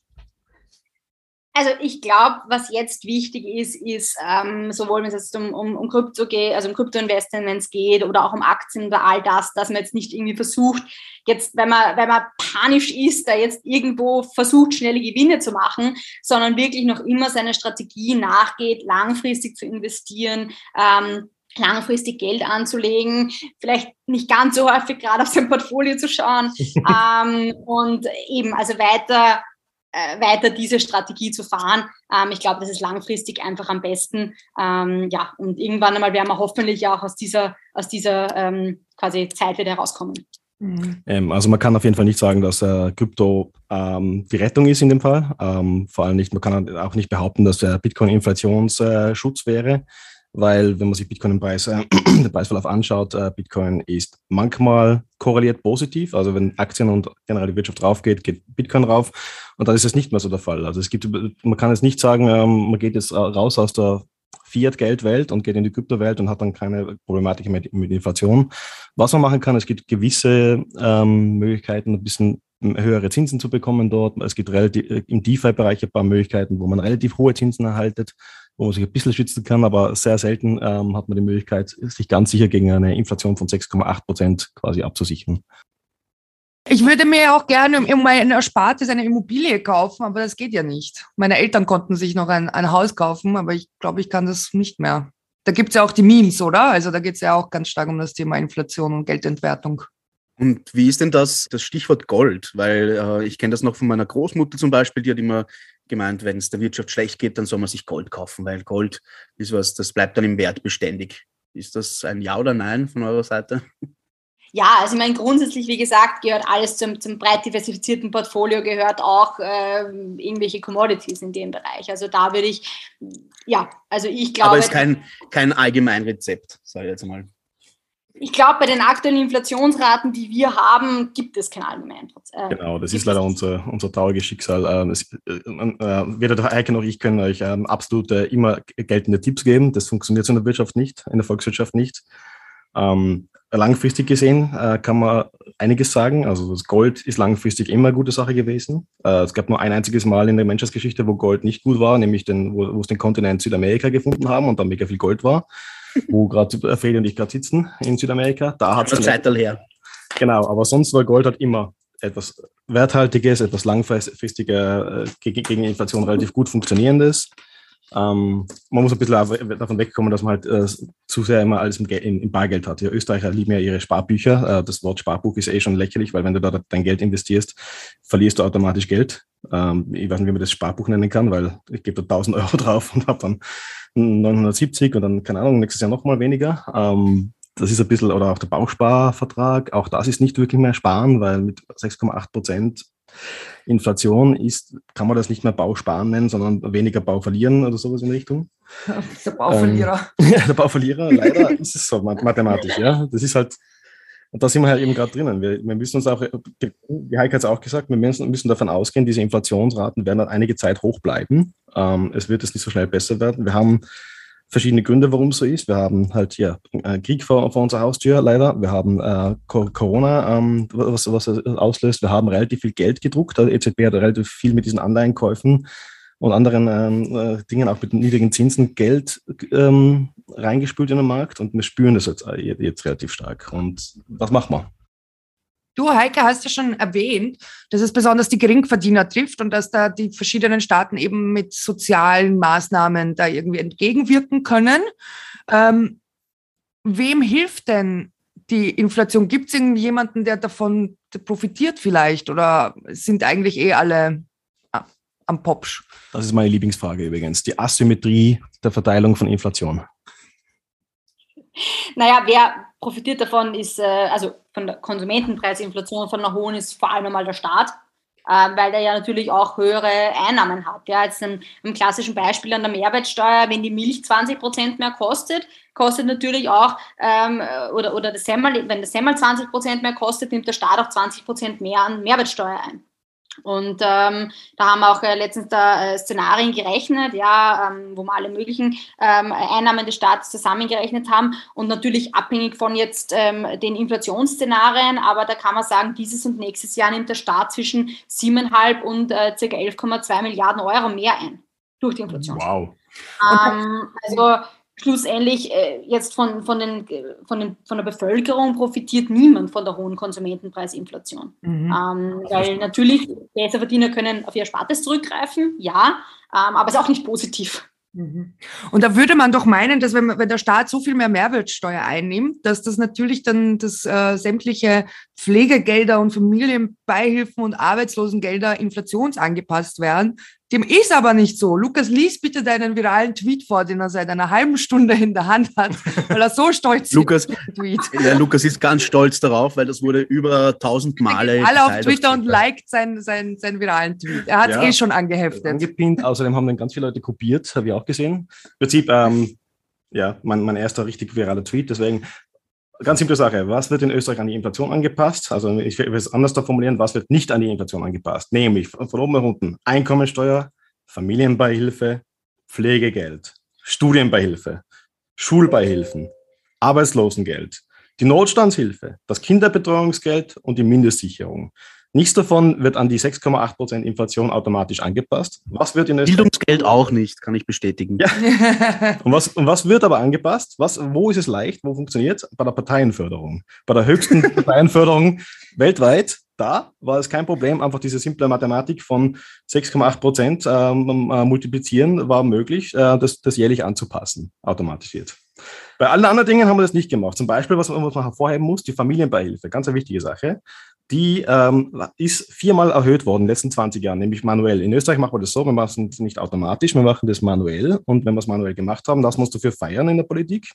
Also ich glaube, was jetzt wichtig ist, ist ähm, sowohl wenn es jetzt um, um, um Krypto geht, also um Kryptoinvestments geht oder auch um Aktien oder all das, dass man jetzt nicht irgendwie versucht, jetzt, wenn man, wenn man panisch ist, da jetzt irgendwo versucht, schnelle Gewinne zu machen, sondern wirklich noch immer seine Strategie nachgeht, langfristig zu investieren, ähm, langfristig Geld anzulegen, vielleicht nicht ganz so häufig gerade auf sein Portfolio zu schauen ähm, und eben also weiter weiter diese Strategie zu fahren. Ähm, ich glaube, das ist langfristig einfach am besten. Ähm, ja, und irgendwann einmal werden wir hoffentlich auch aus dieser, aus dieser ähm, quasi Zeit wieder herauskommen. Mhm. Ähm, also man kann auf jeden Fall nicht sagen, dass äh, Krypto ähm, die Rettung ist in dem Fall. Ähm, vor allem nicht, man kann auch nicht behaupten, dass der Bitcoin Inflationsschutz wäre weil wenn man sich Bitcoin im Preis, äh, den Preisverlauf anschaut, äh, Bitcoin ist manchmal korreliert positiv. Also wenn Aktien und generell die Wirtschaft raufgeht, geht Bitcoin rauf. Und dann ist es nicht mehr so der Fall. Also es gibt, man kann jetzt nicht sagen, ähm, man geht jetzt raus aus der Fiat-Geldwelt und geht in die Kryptowelt und hat dann keine Problematik mit, mit Inflation. Was man machen kann, es gibt gewisse ähm, Möglichkeiten, ein bisschen höhere Zinsen zu bekommen dort. Es gibt relativ, äh, im DeFi-Bereich ein paar Möglichkeiten, wo man relativ hohe Zinsen erhaltet, wo man sich ein bisschen schützen kann, aber sehr selten ähm, hat man die Möglichkeit, sich ganz sicher gegen eine Inflation von 6,8 Prozent quasi abzusichern. Ich würde mir auch gerne um meine Erspartes eine Immobilie kaufen, aber das geht ja nicht. Meine Eltern konnten sich noch ein, ein Haus kaufen, aber ich glaube, ich kann das nicht mehr. Da gibt es ja auch die Memes, oder? Also da geht es ja auch ganz stark um das Thema Inflation und Geldentwertung. Und wie ist denn das, das Stichwort Gold? Weil äh, ich kenne das noch von meiner Großmutter zum Beispiel, die hat immer gemeint, wenn es der Wirtschaft schlecht geht, dann soll man sich Gold kaufen, weil Gold ist was, das bleibt dann im Wert beständig. Ist das ein Ja oder Nein von eurer Seite? Ja, also ich meine, grundsätzlich, wie gesagt, gehört alles zum, zum breit diversifizierten Portfolio, gehört auch äh, irgendwelche Commodities in dem Bereich. Also da würde ich, ja, also ich glaube. Aber es ist kein, kein Allgemeinrezept, sage ich jetzt mal. Ich glaube, bei den aktuellen Inflationsraten, die wir haben, gibt es kein Allgemeinprozess. Äh, genau, das ist leider unser, unser trauriges Schicksal. Ähm, es, äh, äh, weder der Heike noch ich können euch ähm, absolut äh, immer geltende Tipps geben. Das funktioniert in der Wirtschaft nicht, in der Volkswirtschaft nicht. Ähm, langfristig gesehen kann man einiges sagen. Also das Gold ist langfristig immer eine gute Sache gewesen. Es gab nur ein einziges Mal in der Menschheitsgeschichte, wo Gold nicht gut war, nämlich den, wo, wo es den Kontinent Südamerika gefunden haben und da mega viel Gold war, wo gerade Feli und ich gerade sitzen in Südamerika. Da hat es Zeit her. Genau, aber sonst war Gold halt immer etwas Werthaltiges, etwas langfristiger, äh, gegen Inflation relativ gut funktionierendes. Ähm, man muss ein bisschen davon wegkommen, dass man halt äh, zu sehr immer alles im, im, im, Bargeld hat. Die Österreicher lieben ja ihre Sparbücher. Äh, das Wort Sparbuch ist eh schon lächerlich, weil wenn du da dein Geld investierst, verlierst du automatisch Geld. Ähm, ich weiß nicht, wie man das Sparbuch nennen kann, weil ich gebe da 1000 Euro drauf und habe dann 970 und dann, keine Ahnung, nächstes Jahr nochmal weniger. Ähm, das ist ein bisschen, oder auch der Bausparvertrag, auch das ist nicht wirklich mehr sparen, weil mit 6,8 Prozent Inflation ist, kann man das nicht mehr Bausparen nennen, sondern weniger Bau verlieren oder sowas in Richtung. Der Bauverlierer. Ähm, ja, der Bauverlierer, leider ist es so mathematisch, ja. Das ist halt, und da sind wir halt eben gerade drinnen. Wir, wir, müssen uns auch, die Heike hat es auch gesagt, wir müssen, müssen, davon ausgehen, diese Inflationsraten werden dann einige Zeit hoch bleiben. Ähm, es wird jetzt nicht so schnell besser werden. Wir haben verschiedene Gründe, warum es so ist. Wir haben halt ja äh, Krieg vor, vor unserer Haustür leider. Wir haben äh, Corona, ähm, was, was auslöst. Wir haben relativ viel Geld gedruckt. Die EZB hat relativ viel mit diesen Anleihenkäufen und anderen ähm, äh, Dingen, auch mit niedrigen Zinsen, Geld ähm, reingespült in den Markt und wir spüren das jetzt, äh, jetzt relativ stark. Und was machen wir? Du, Heike, hast ja schon erwähnt, dass es besonders die Geringverdiener trifft und dass da die verschiedenen Staaten eben mit sozialen Maßnahmen da irgendwie entgegenwirken können. Ähm, wem hilft denn die Inflation? Gibt es irgendjemanden, der davon profitiert vielleicht oder sind eigentlich eh alle ah, am Popsch? Das ist meine Lieblingsfrage übrigens. Die Asymmetrie der Verteilung von Inflation. Naja, wer profitiert davon ist, äh, also von der Konsumentenpreisinflation von einer hohen ist vor allem einmal der Staat, äh, weil der ja natürlich auch höhere Einnahmen hat. Ja, jetzt ein, ein klassischen Beispiel an der Mehrwertsteuer, wenn die Milch 20 Prozent mehr kostet, kostet natürlich auch, ähm, oder, oder das Semmel, wenn das Semmel 20 Prozent mehr kostet, nimmt der Staat auch 20 Prozent mehr an Mehrwertsteuer ein. Und ähm, da haben wir auch äh, letztens da äh, Szenarien gerechnet, ja, ähm, wo wir alle möglichen ähm, Einnahmen des Staates zusammengerechnet haben und natürlich abhängig von jetzt ähm, den Inflationsszenarien, aber da kann man sagen, dieses und nächstes Jahr nimmt der Staat zwischen 7,5 und äh, ca. 11,2 Milliarden Euro mehr ein durch die Inflation. Wow. Ähm, also schlussendlich äh, jetzt von, von, den, von, den, von der Bevölkerung profitiert niemand von der hohen Konsumentenpreisinflation. Mhm. Ähm, weil natürlich Besserverdiener können auf ihr Spartes zurückgreifen, ja, ähm, aber es ist auch nicht positiv. Mhm. Und da würde man doch meinen, dass wenn, wenn der Staat so viel mehr Mehrwertsteuer einnimmt, dass das natürlich dann das äh, sämtliche Pflegegelder und Familienbeihilfen und Arbeitslosengelder inflationsangepasst werden, dem ist aber nicht so. Lukas, lies bitte deinen viralen Tweet vor, den er seit einer halben Stunde in der Hand hat, weil er so stolz Lukas, Tweet. Ja, Lukas ist ganz stolz darauf, weil das wurde über tausend Male. Alle auf Twitter und liked seinen, seinen, seinen viralen Tweet. Er hat es ja, eh schon angeheftet. Angepinnt. Außerdem haben dann ganz viele Leute kopiert, habe ich auch gesehen. Im Prinzip, ähm, ja, mein, mein erster richtig viraler Tweet. Deswegen Ganz simple Sache. Was wird in Österreich an die Inflation angepasst? Also ich will es anders da formulieren. Was wird nicht an die Inflation angepasst? Nämlich von oben nach unten Einkommensteuer, Familienbeihilfe, Pflegegeld, Studienbeihilfe, Schulbeihilfen, Arbeitslosengeld, die Notstandshilfe, das Kinderbetreuungsgeld und die Mindestsicherung. Nichts davon wird an die 6,8% Inflation automatisch angepasst. Was wird in Österreich? Bildungsgeld auch nicht, kann ich bestätigen. Ja. und, was, und was wird aber angepasst? Was, wo ist es leicht? Wo funktioniert es? Bei der Parteienförderung. Bei der höchsten Parteienförderung weltweit, da war es kein Problem. Einfach diese simple Mathematik von 6,8 Prozent ähm, äh, multiplizieren war möglich, äh, das, das jährlich anzupassen, automatisiert. Bei allen anderen Dingen haben wir das nicht gemacht. Zum Beispiel, was, was man hervorheben muss, die Familienbeihilfe, ganz eine wichtige Sache die ähm, ist viermal erhöht worden in den letzten 20 Jahren, nämlich manuell. In Österreich machen wir das so, wir machen es nicht automatisch, wir machen das manuell. Und wenn wir es manuell gemacht haben, das musst du dafür feiern in der Politik.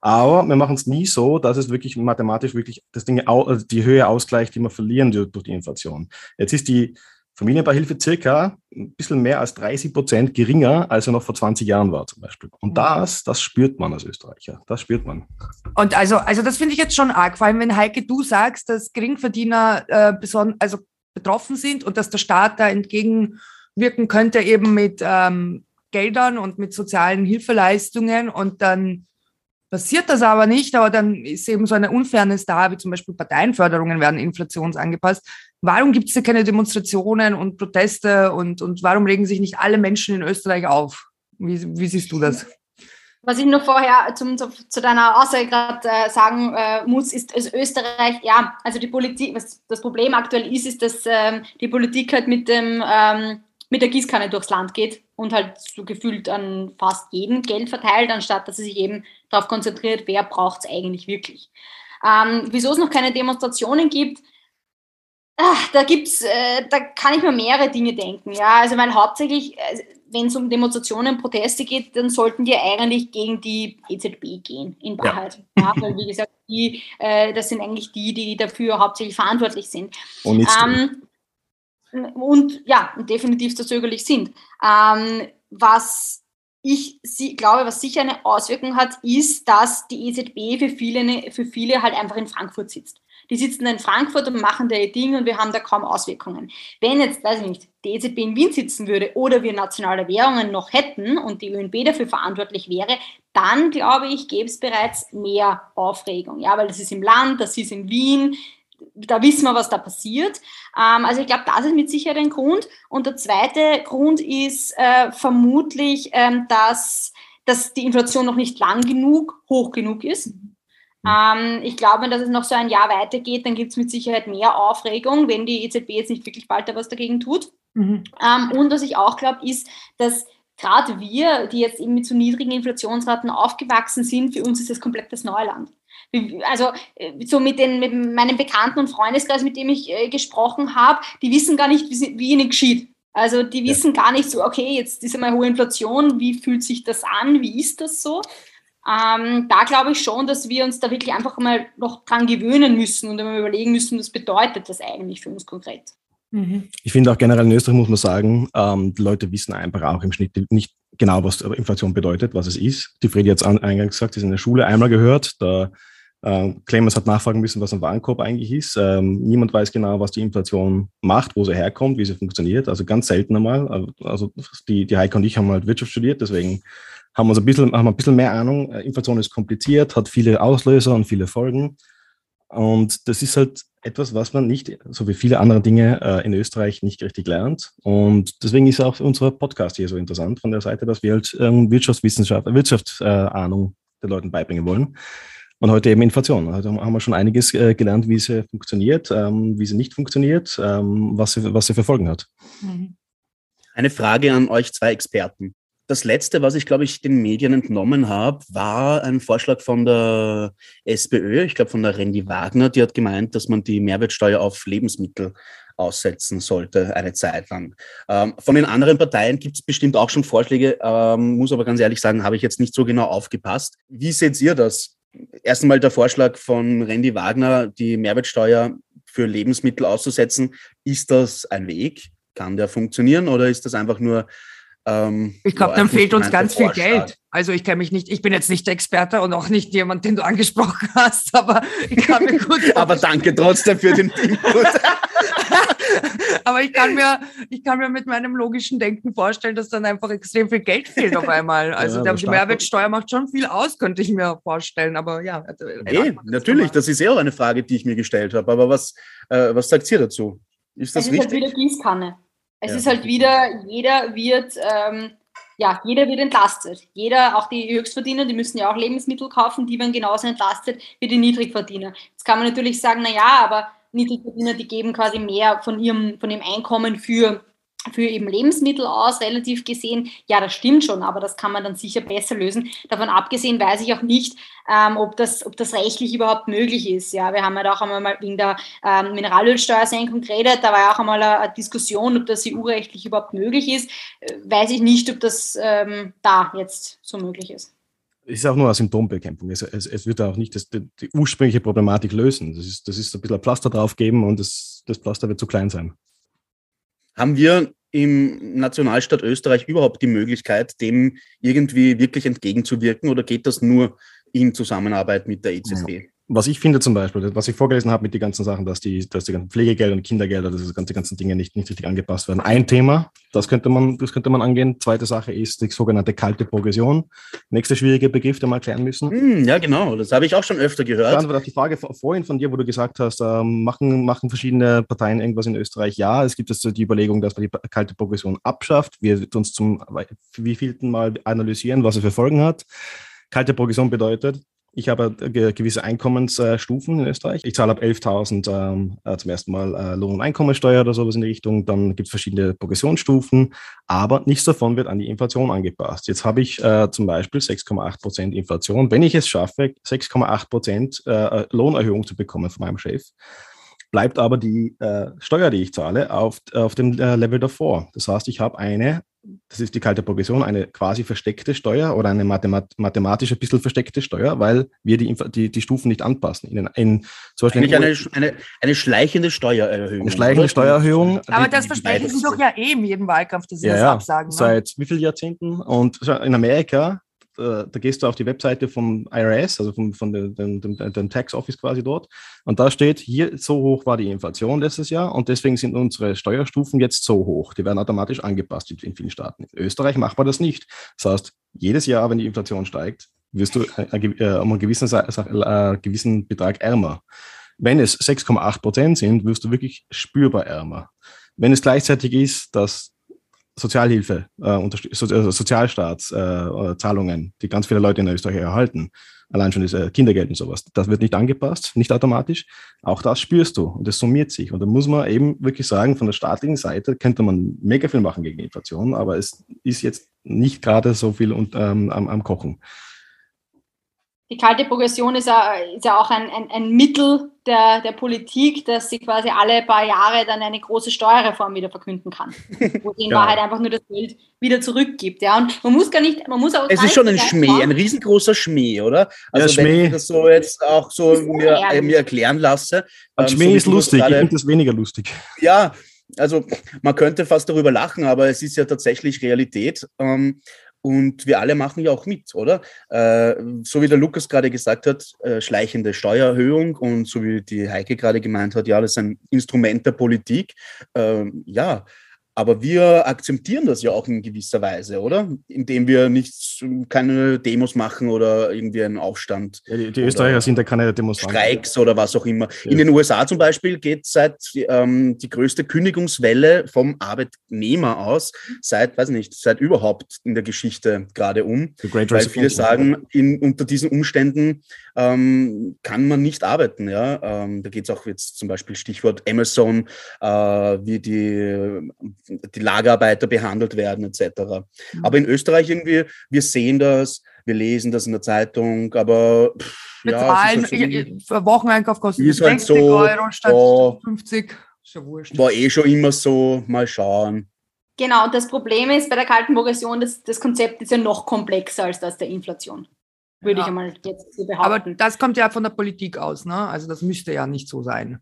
Aber wir machen es nie so, dass es wirklich mathematisch wirklich das Ding, also die Höhe ausgleicht, die wir verlieren durch die Inflation. Jetzt ist die Familienbeihilfe circa ein bisschen mehr als 30 Prozent geringer, als er noch vor 20 Jahren war zum Beispiel. Und mhm. das, das spürt man als Österreicher. Das spürt man. Und also, also das finde ich jetzt schon arg, vor allem wenn Heike, du sagst, dass Geringverdiener äh, also betroffen sind und dass der Staat da entgegenwirken könnte eben mit ähm, Geldern und mit sozialen Hilfeleistungen und dann passiert das aber nicht, aber dann ist eben so eine Unfairness da, wie zum Beispiel Parteienförderungen werden inflationsangepasst. Warum gibt es da keine Demonstrationen und Proteste und, und warum regen sich nicht alle Menschen in Österreich auf? Wie, wie siehst du das? Was ich noch vorher zum, zu, zu deiner Aussage gerade äh, sagen äh, muss, ist, ist Österreich, ja, also die Politik, was das Problem aktuell ist, ist, dass ähm, die Politik halt mit dem ähm, mit der Gießkanne durchs Land geht und halt so gefühlt an fast jeden Geld verteilt, anstatt dass sie sich eben darauf konzentriert, wer braucht es eigentlich wirklich. Ähm, wieso es noch keine Demonstrationen gibt, ach, da gibt's, äh, da kann ich mir mehrere Dinge denken. Ja, also weil hauptsächlich, äh, wenn es um Demonstrationen, Proteste geht, dann sollten die eigentlich gegen die EZB gehen, in Wahrheit. Ja. ja weil wie gesagt, die, äh, das sind eigentlich die, die dafür hauptsächlich verantwortlich sind. Und, ähm, und ja, definitiv zögerlich sind. Ähm, was ich sie, glaube, was sicher eine Auswirkung hat, ist, dass die EZB für viele, für viele halt einfach in Frankfurt sitzt. Die sitzen in Frankfurt und machen da ihr Ding und wir haben da kaum Auswirkungen. Wenn jetzt, weiß ich nicht, die EZB in Wien sitzen würde oder wir nationale Währungen noch hätten und die ÖNB dafür verantwortlich wäre, dann glaube ich, gäbe es bereits mehr Aufregung. Ja, weil das ist im Land, das ist in Wien, da wissen wir, was da passiert. Ähm, also ich glaube, das ist mit Sicherheit ein Grund. Und der zweite Grund ist äh, vermutlich, ähm, dass, dass die Inflation noch nicht lang genug hoch genug ist. Ähm, ich glaube, wenn das noch so ein Jahr weitergeht, dann gibt es mit Sicherheit mehr Aufregung, wenn die EZB jetzt nicht wirklich bald da was dagegen tut. Mhm. Ähm, und was ich auch glaube, ist, dass gerade wir, die jetzt eben mit so niedrigen Inflationsraten aufgewachsen sind, für uns ist das komplett das Neuland. Also äh, so mit, den, mit meinen Bekannten und Freundeskreis, mit dem ich äh, gesprochen habe, die wissen gar nicht, wie, wie ihnen geschieht. Also die wissen ja. gar nicht so, okay, jetzt ist einmal hohe Inflation, wie fühlt sich das an, wie ist das so? Ähm, da glaube ich schon, dass wir uns da wirklich einfach mal noch dran gewöhnen müssen und einmal überlegen müssen, was bedeutet das eigentlich für uns konkret. Mhm. Ich finde auch generell in Österreich muss man sagen, ähm, die Leute wissen einfach auch im Schnitt nicht genau, was Inflation bedeutet, was es ist. Die Fredi hat es eingangs gesagt, sie ist in der Schule einmal gehört, da äh, Clemens hat nachfragen müssen, was ein Warenkorb eigentlich ist. Ähm, niemand weiß genau, was die Inflation macht, wo sie herkommt, wie sie funktioniert. Also ganz selten einmal. Also die, die Heike und ich haben halt Wirtschaft studiert, deswegen haben wir, uns ein bisschen, haben ein bisschen mehr Ahnung. Äh, Inflation ist kompliziert, hat viele Auslöser und viele Folgen. Und das ist halt etwas, was man nicht, so wie viele andere Dinge äh, in Österreich, nicht richtig lernt. Und deswegen ist auch unser Podcast hier so interessant von der Seite, dass wir halt ähm, Wirtschaftswissenschaft, Wirtschaftsahnung den Leuten beibringen wollen. Und heute eben Inflation. Also haben wir schon einiges äh, gelernt, wie sie funktioniert, ähm, wie sie nicht funktioniert, ähm, was, sie, was sie für Folgen hat. Mhm. Eine Frage an euch zwei Experten. Das letzte, was ich, glaube ich, den Medien entnommen habe, war ein Vorschlag von der SPÖ, ich glaube von der Randy Wagner, die hat gemeint, dass man die Mehrwertsteuer auf Lebensmittel aussetzen sollte, eine Zeit lang. Ähm, von den anderen Parteien gibt es bestimmt auch schon Vorschläge, ähm, muss aber ganz ehrlich sagen, habe ich jetzt nicht so genau aufgepasst. Wie seht ihr das? erst einmal der Vorschlag von Randy Wagner, die Mehrwertsteuer für Lebensmittel auszusetzen. Ist das ein Weg? Kann der funktionieren oder ist das einfach nur ähm, ich glaube, dann fehlt uns ganz viel Geld. Also ich kenne mich nicht, ich bin jetzt nicht der Experte und auch nicht jemand, den du angesprochen hast, aber ich kann mir gut. aber danke trotzdem für den Input. aber ich kann mir, ich kann mir mit meinem logischen Denken vorstellen, dass dann einfach extrem viel Geld fehlt auf einmal. Also ja, die Mehrwertsteuer macht schon viel aus, könnte ich mir vorstellen. Aber ja. Nee, natürlich, das ist ja auch eine Frage, die ich mir gestellt habe. Aber was, äh, was sagt ihr dazu? Ist das es richtig? ist halt wieder Gießkanne. Es Ja, ist halt wieder, jeder wird, ähm, ja, jeder wird entlastet. Jeder, auch die Höchstverdiener, die müssen ja auch Lebensmittel kaufen, die werden genauso entlastet wie die Niedrigverdiener. Jetzt kann man natürlich sagen, na ja, aber Niedrigverdiener, die geben quasi mehr von ihrem, von ihrem Einkommen für für eben Lebensmittel aus, relativ gesehen. Ja, das stimmt schon, aber das kann man dann sicher besser lösen. Davon abgesehen weiß ich auch nicht, ähm, ob, das, ob das rechtlich überhaupt möglich ist. Ja, wir haben ja auch einmal wegen der ähm, Mineralölsteuersenkung geredet, da war ja auch einmal eine, eine Diskussion, ob das EU-rechtlich überhaupt möglich ist. Äh, weiß ich nicht, ob das ähm, da jetzt so möglich ist. Es ist auch nur eine Symptombekämpfung. Es, es, es wird auch nicht das, die, die, ursprüngliche Problematik lösen. Das ist, das ist ein bisschen Pflaster draufgeben und das, das Pflaster wird zu klein sein. Haben wir im Nationalstaat Österreich überhaupt die Möglichkeit, dem irgendwie wirklich entgegenzuwirken oder geht das nur in Zusammenarbeit mit der EZB? Was ich finde zum Beispiel, was ich vorgelesen habe mit den ganzen Sachen, dass die, dass die ganzen Pflegegelder und Kindergelder, dass die ganzen Dinge nicht, nicht richtig angepasst werden. Ein Thema, das könnte man, das könnte man angehen. Zweite Sache ist die sogenannte kalte Progression. Nächster schwierige Begriff, den wir erklären müssen. Hm, ja, genau. Das habe ich auch schon öfter gehört. Antwort auf die Frage vorhin von dir, wo du gesagt hast, ähm, machen, machen verschiedene Parteien irgendwas in Österreich? Ja, es gibt jetzt die Überlegung, dass man die kalte Progression abschafft. Wir uns zum wievielten Mal analysieren, was es für Folgen hat. Kalte Progression bedeutet, ich habe gewisse Einkommensstufen in Österreich. Ich zahle ab 11.000 ähm, äh, zum ersten Mal äh, Lohn- und Einkommensteuer oder sowas in die Richtung. Dann gibt es verschiedene Progressionsstufen, aber nichts davon wird an die Inflation angepasst. Jetzt habe ich äh, zum Beispiel 6,8 Prozent Inflation. Wenn ich es schaffe, 6,8 Prozent äh, Lohnerhöhung zu bekommen von meinem Chef, bleibt aber die äh, Steuer, die ich zahle, auf, auf dem äh, Level davor. Das heißt, ich habe eine das ist die kalte Progression, eine quasi versteckte Steuer oder eine mathemat mathematisch ein bisschen versteckte Steuer, weil wir die, die, die Stufen nicht anpassen. In, in, zum Beispiel eine, eine, eine schleichende Steuererhöhung. Eine schleichende? Steuererhöhung. Aber die, das versprechen Sie doch ja eh in jedem Wahlkampf, dass Sie ja, das ja, absagen. Ne? Seit wie vielen Jahrzehnten? Und in Amerika da gehst du auf die Webseite vom IRS, also vom, von dem, dem, dem, Tax Office quasi dort, und da steht, hier so hoch war die Inflation letztes Jahr und deswegen sind unsere Steuerstufen jetzt so hoch. Die werden automatisch angepasst in vielen Staaten. In Österreich macht man das nicht. Das heißt, jedes Jahr, wenn die Inflation steigt, wirst du äh, um einen gewissen, äh, gewissen Betrag ärmer. Wenn es 6,8 Prozent sind, wirst du wirklich spürbar ärmer. Wenn es gleichzeitig ist, dass Sozialhilfe, äh, so, äh, Sozialstaatszahlungen, äh, die ganz viele Leute in Österreich erhalten, allein schon das Kindergeld und sowas, das wird nicht angepasst, nicht automatisch. Auch das spürst du und das summiert sich. Und da muss man eben wirklich sagen, von der staatlichen Seite könnte man mega viel machen gegen Inflation, aber es ist jetzt nicht gerade so viel und, ähm, am, am Kochen die kalte Progression ist ja, ist ja auch ein, ein, ein Mittel der, der Politik, dass sie quasi alle paar Jahre dann eine große Steuerreform wieder verkünden kann, wo sie in ja. Wahrheit einfach nur das Geld wieder zurückgibt. Ja, und man muss gar nicht, man muss auch. Es ist schon ein Schmäh, machen. ein riesengroßer Schmäh, oder? Also ja, wenn ich das so jetzt auch so mir, äh, mir, erklären lasse. Ein ähm, Schmäh so ist lustig, grade, ich finde das weniger lustig. Ja, also man könnte fast darüber lachen, aber es ist ja tatsächlich Realität. Ähm, und wir alle machen ja auch mit, oder? Äh, so wie der Lukas gerade gesagt hat, äh, schleichende Steuererhöhung und so wie die Heike gerade gemeint hat, ja, das ist ein Instrument der Politik. Äh, ja, aber wir akzeptieren das ja auch in gewisser Weise, oder? Indem wir nichts, keine Demos machen oder irgendwie einen Aufstand. Ja, die, die Österreicher sind ja keine Demonstranten. Streiks oder was auch immer. Ja. In den USA zum Beispiel geht seit ähm, die größte Kündigungswelle vom Arbeitnehmer aus, seit, weiß nicht, seit überhaupt in der Geschichte gerade um. Weil viele sagen, in, unter diesen Umständen ähm, kann man nicht arbeiten. Ja? Ähm, da geht es auch jetzt zum Beispiel Stichwort Amazon, äh, wie die die Lagerarbeiter behandelt werden etc. Mhm. Aber in Österreich irgendwie, wir sehen das, wir lesen das in der Zeitung, aber pff, ja, Zahlen, halt so, Wocheneinkauf kostet ist 60 halt so, Euro statt oh, 50. Ja war eh schon immer so, mal schauen. Genau, und das Problem ist bei der kalten Progression, das, das Konzept ist ja noch komplexer als das der Inflation. Würde ja. ich einmal jetzt so behaupten. Aber das kommt ja von der Politik aus, ne? Also das müsste ja nicht so sein.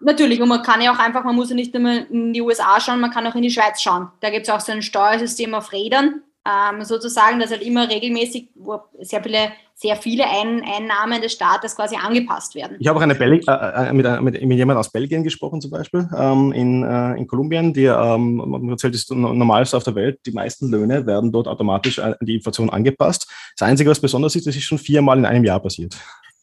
Natürlich, und man kann ja auch einfach, man muss ja nicht immer in die USA schauen, man kann auch in die Schweiz schauen. Da gibt es auch so ein Steuersystem auf Rädern, ähm, sozusagen, das halt immer regelmäßig, wo sehr viele, sehr viele Ein Einnahmen des Staates quasi angepasst werden. Ich habe auch eine Bel äh, äh mit, äh, mit, mit jemand aus Belgien gesprochen, zum Beispiel, ähm, in, äh, in Kolumbien, die ähm, man erzählt, ist normalste auf der Welt. Die meisten Löhne werden dort automatisch an die Inflation angepasst. Das Einzige, was besonders ist, das ist schon viermal in einem Jahr passiert.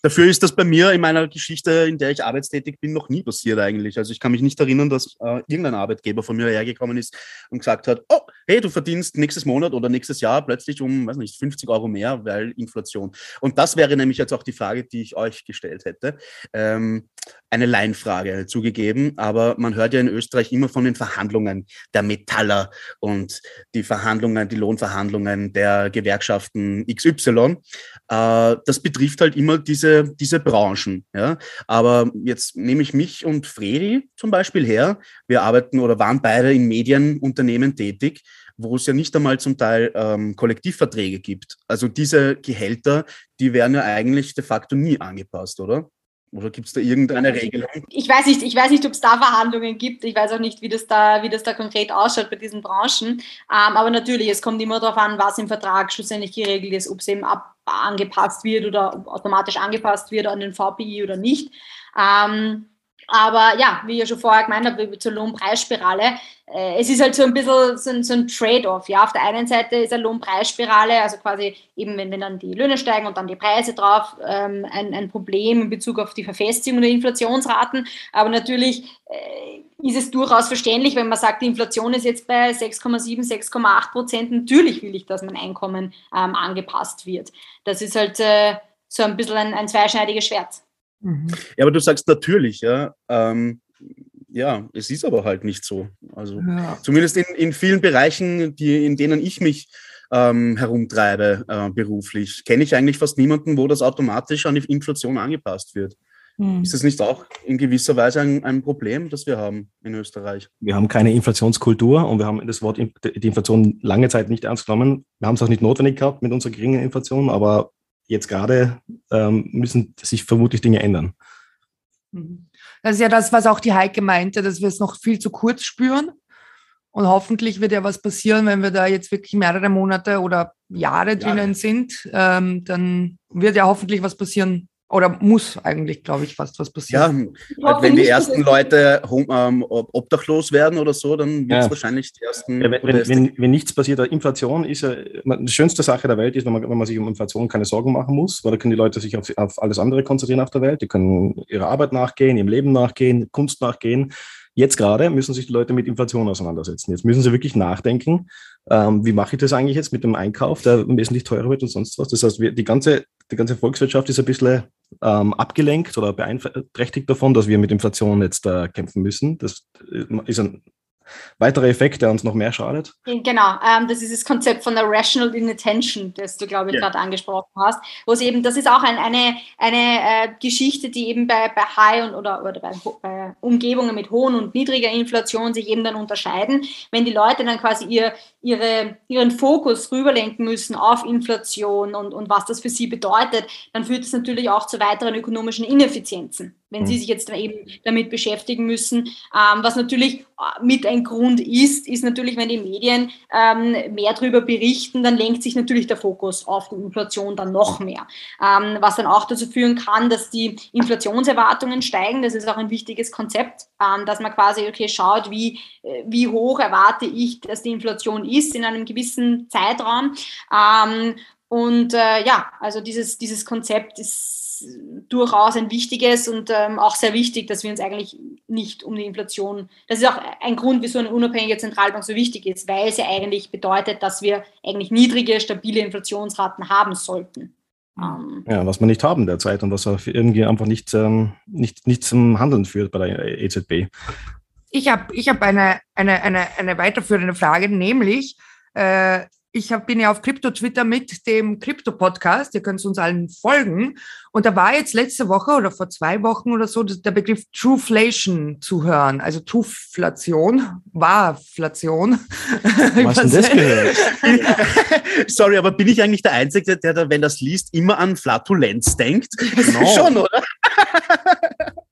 Dafür ist das bei mir in meiner Geschichte, in der ich arbeitstätig bin, noch nie passiert eigentlich. Also ich kann mich nicht erinnern, dass äh, irgendein Arbeitgeber von mir hergekommen ist und gesagt hat, oh, hey, du verdienst nächstes Monat oder nächstes Jahr plötzlich um, weiß nicht, 50 Euro mehr, weil Inflation. Und das wäre nämlich jetzt auch die Frage, die ich euch gestellt hätte. Ähm, eine Laienfrage zugegeben, aber man hört ja in Österreich immer von den Verhandlungen der Metaller und die Verhandlungen, die Lohnverhandlungen der Gewerkschaften XY. Äh, das betrifft halt immer diese, diese Branchen. Ja? Aber jetzt nehme ich mich und Fredi zum Beispiel her. Wir arbeiten oder waren beide in Medienunternehmen tätig wo es ja nicht einmal zum Teil ähm, Kollektivverträge gibt. Also diese Gehälter, die werden ja eigentlich de facto nie angepasst, oder? Oder gibt es da irgendeine Regelung? Ich weiß nicht, ich weiß nicht, ob es da Verhandlungen gibt. Ich weiß auch nicht, wie das da, wie das da konkret ausschaut bei diesen Branchen. Ähm, aber natürlich, es kommt immer darauf an, was im Vertrag schlussendlich geregelt ist, ob es eben ab, angepasst wird oder automatisch angepasst wird an den VPI oder nicht. Ähm, aber ja, wie ich schon vorher gemeint habe, zur Lohnpreisspirale, äh, es ist halt so ein bisschen so ein, so ein Trade-off. Ja? Auf der einen Seite ist eine Lohnpreisspirale, also quasi eben, wenn, wenn dann die Löhne steigen und dann die Preise drauf, ähm, ein, ein Problem in Bezug auf die Verfestigung der Inflationsraten. Aber natürlich äh, ist es durchaus verständlich, wenn man sagt, die Inflation ist jetzt bei 6,7, 6,8 Prozent. Natürlich will ich, dass mein Einkommen ähm, angepasst wird. Das ist halt äh, so ein bisschen ein, ein zweischneidiges Schwert. Mhm. Ja, aber du sagst natürlich, ja. Ähm, ja, es ist aber halt nicht so. Also ja. zumindest in, in vielen Bereichen, die, in denen ich mich ähm, herumtreibe äh, beruflich, kenne ich eigentlich fast niemanden, wo das automatisch an die Inflation angepasst wird. Mhm. Ist das nicht auch in gewisser Weise ein, ein, Problem, das wir haben in Österreich? Wir haben keine Inflationskultur und wir haben das Wort die Inflation lange Zeit nicht ernst genommen. Wir haben es auch nicht notwendig gehabt mit unserer geringen Inflation, aber jetzt gerade ähm, müssen sich vermutlich Dinge ändern. Mhm. Das ist ja das, was auch die Heike meinte, dass wir es noch viel zu kurz spüren. Und hoffentlich wird ja was passieren, wenn wir da jetzt wirklich mehrere Monate oder Jahre drinnen sind. Ähm, dann wird ja hoffentlich was passieren, oder muss eigentlich, glaube ich, fast was passieren. Ja, halt, wenn die ersten Leute ähm, obdachlos werden oder so, dann wird es ja. wahrscheinlich die ersten. Ja, wenn, wenn, wenn, wenn, nichts passiert, Inflation ist ja die schönste Sache der Welt, ist, wenn man, wenn man sich um Inflation keine Sorgen machen muss, weil da können die Leute sich auf, auf alles andere konzentrieren auf der Welt. Die können ihrer Arbeit nachgehen, ihrem Leben nachgehen, Kunst nachgehen. Jetzt gerade müssen sich die Leute mit Inflation auseinandersetzen. Jetzt müssen sie wirklich nachdenken, ähm, wie mache ich das eigentlich jetzt mit dem Einkauf, der wesentlich teurer wird und sonst was. Das heißt, wir, die, ganze, die ganze Volkswirtschaft ist ein bisschen ähm, abgelenkt oder beeinträchtigt davon, dass wir mit Inflation jetzt äh, kämpfen müssen. Das äh, ist ein weiterer Effekt, der uns noch mehr schadet? Genau, ähm, das ist das Konzept von der Rational Inattention, das du, glaube ich, ja. gerade angesprochen hast, wo es eben, das ist auch ein, eine, eine äh, Geschichte, die eben bei, bei High- und, oder, oder bei, bei, Umgebungen mit hohen und niedriger Inflation sich eben dann unterscheiden. Wenn die Leute dann quasi ihr, ihre, ihren Fokus rüberlenken müssen auf Inflation und, und was das für sie bedeutet, dann führt es natürlich auch zu weiteren ökonomischen Ineffizienzen wenn sie mhm. sich jetzt eben damit beschäftigen müssen. Ähm, was natürlich äh, mit ein Grund ist, ist natürlich, wenn die Medien ähm, mehr darüber berichten, dann lenkt sich natürlich der Fokus auf die Inflation dann noch mehr. Ähm, was dann auch dazu führen kann, dass die Inflationserwartungen steigen. Das ist auch ein wichtiges Konzept, ähm, dass man quasi, okay, schaut, wie, äh, wie hoch erwarte ich, dass die Inflation ist in einem gewissen Zeitraum. Ähm, und äh, ja, also dieses, dieses Konzept ist durchaus ein wichtiges und ähm, auch sehr wichtig, dass wir uns eigentlich nicht um die Inflation, das ist auch ein Grund, wieso eine unabhängige Zentralbank so wichtig ist, weil sie eigentlich bedeutet, dass wir eigentlich niedrige, stabile Inflationsraten haben sollten. Ähm, ja, was wir nicht haben derzeit und was irgendwie einfach nicht, ähm, nicht, nicht zum Handeln führt bei der EZB. Ich habe ich hab eine, eine, eine, eine weiterführende Frage, nämlich äh, ich hab, bin ja auf Krypto-Twitter mit dem Krypto-Podcast. Ihr könnt uns allen folgen. Und da war jetzt letzte Woche oder vor zwei Wochen oder so der Begriff Trueflation zu hören. Also Truflation, Warflation. Was denn das gehört? Sorry, aber bin ich eigentlich der Einzige, der, da, wenn das liest, immer an Flatulenz denkt? No. Schon, oder?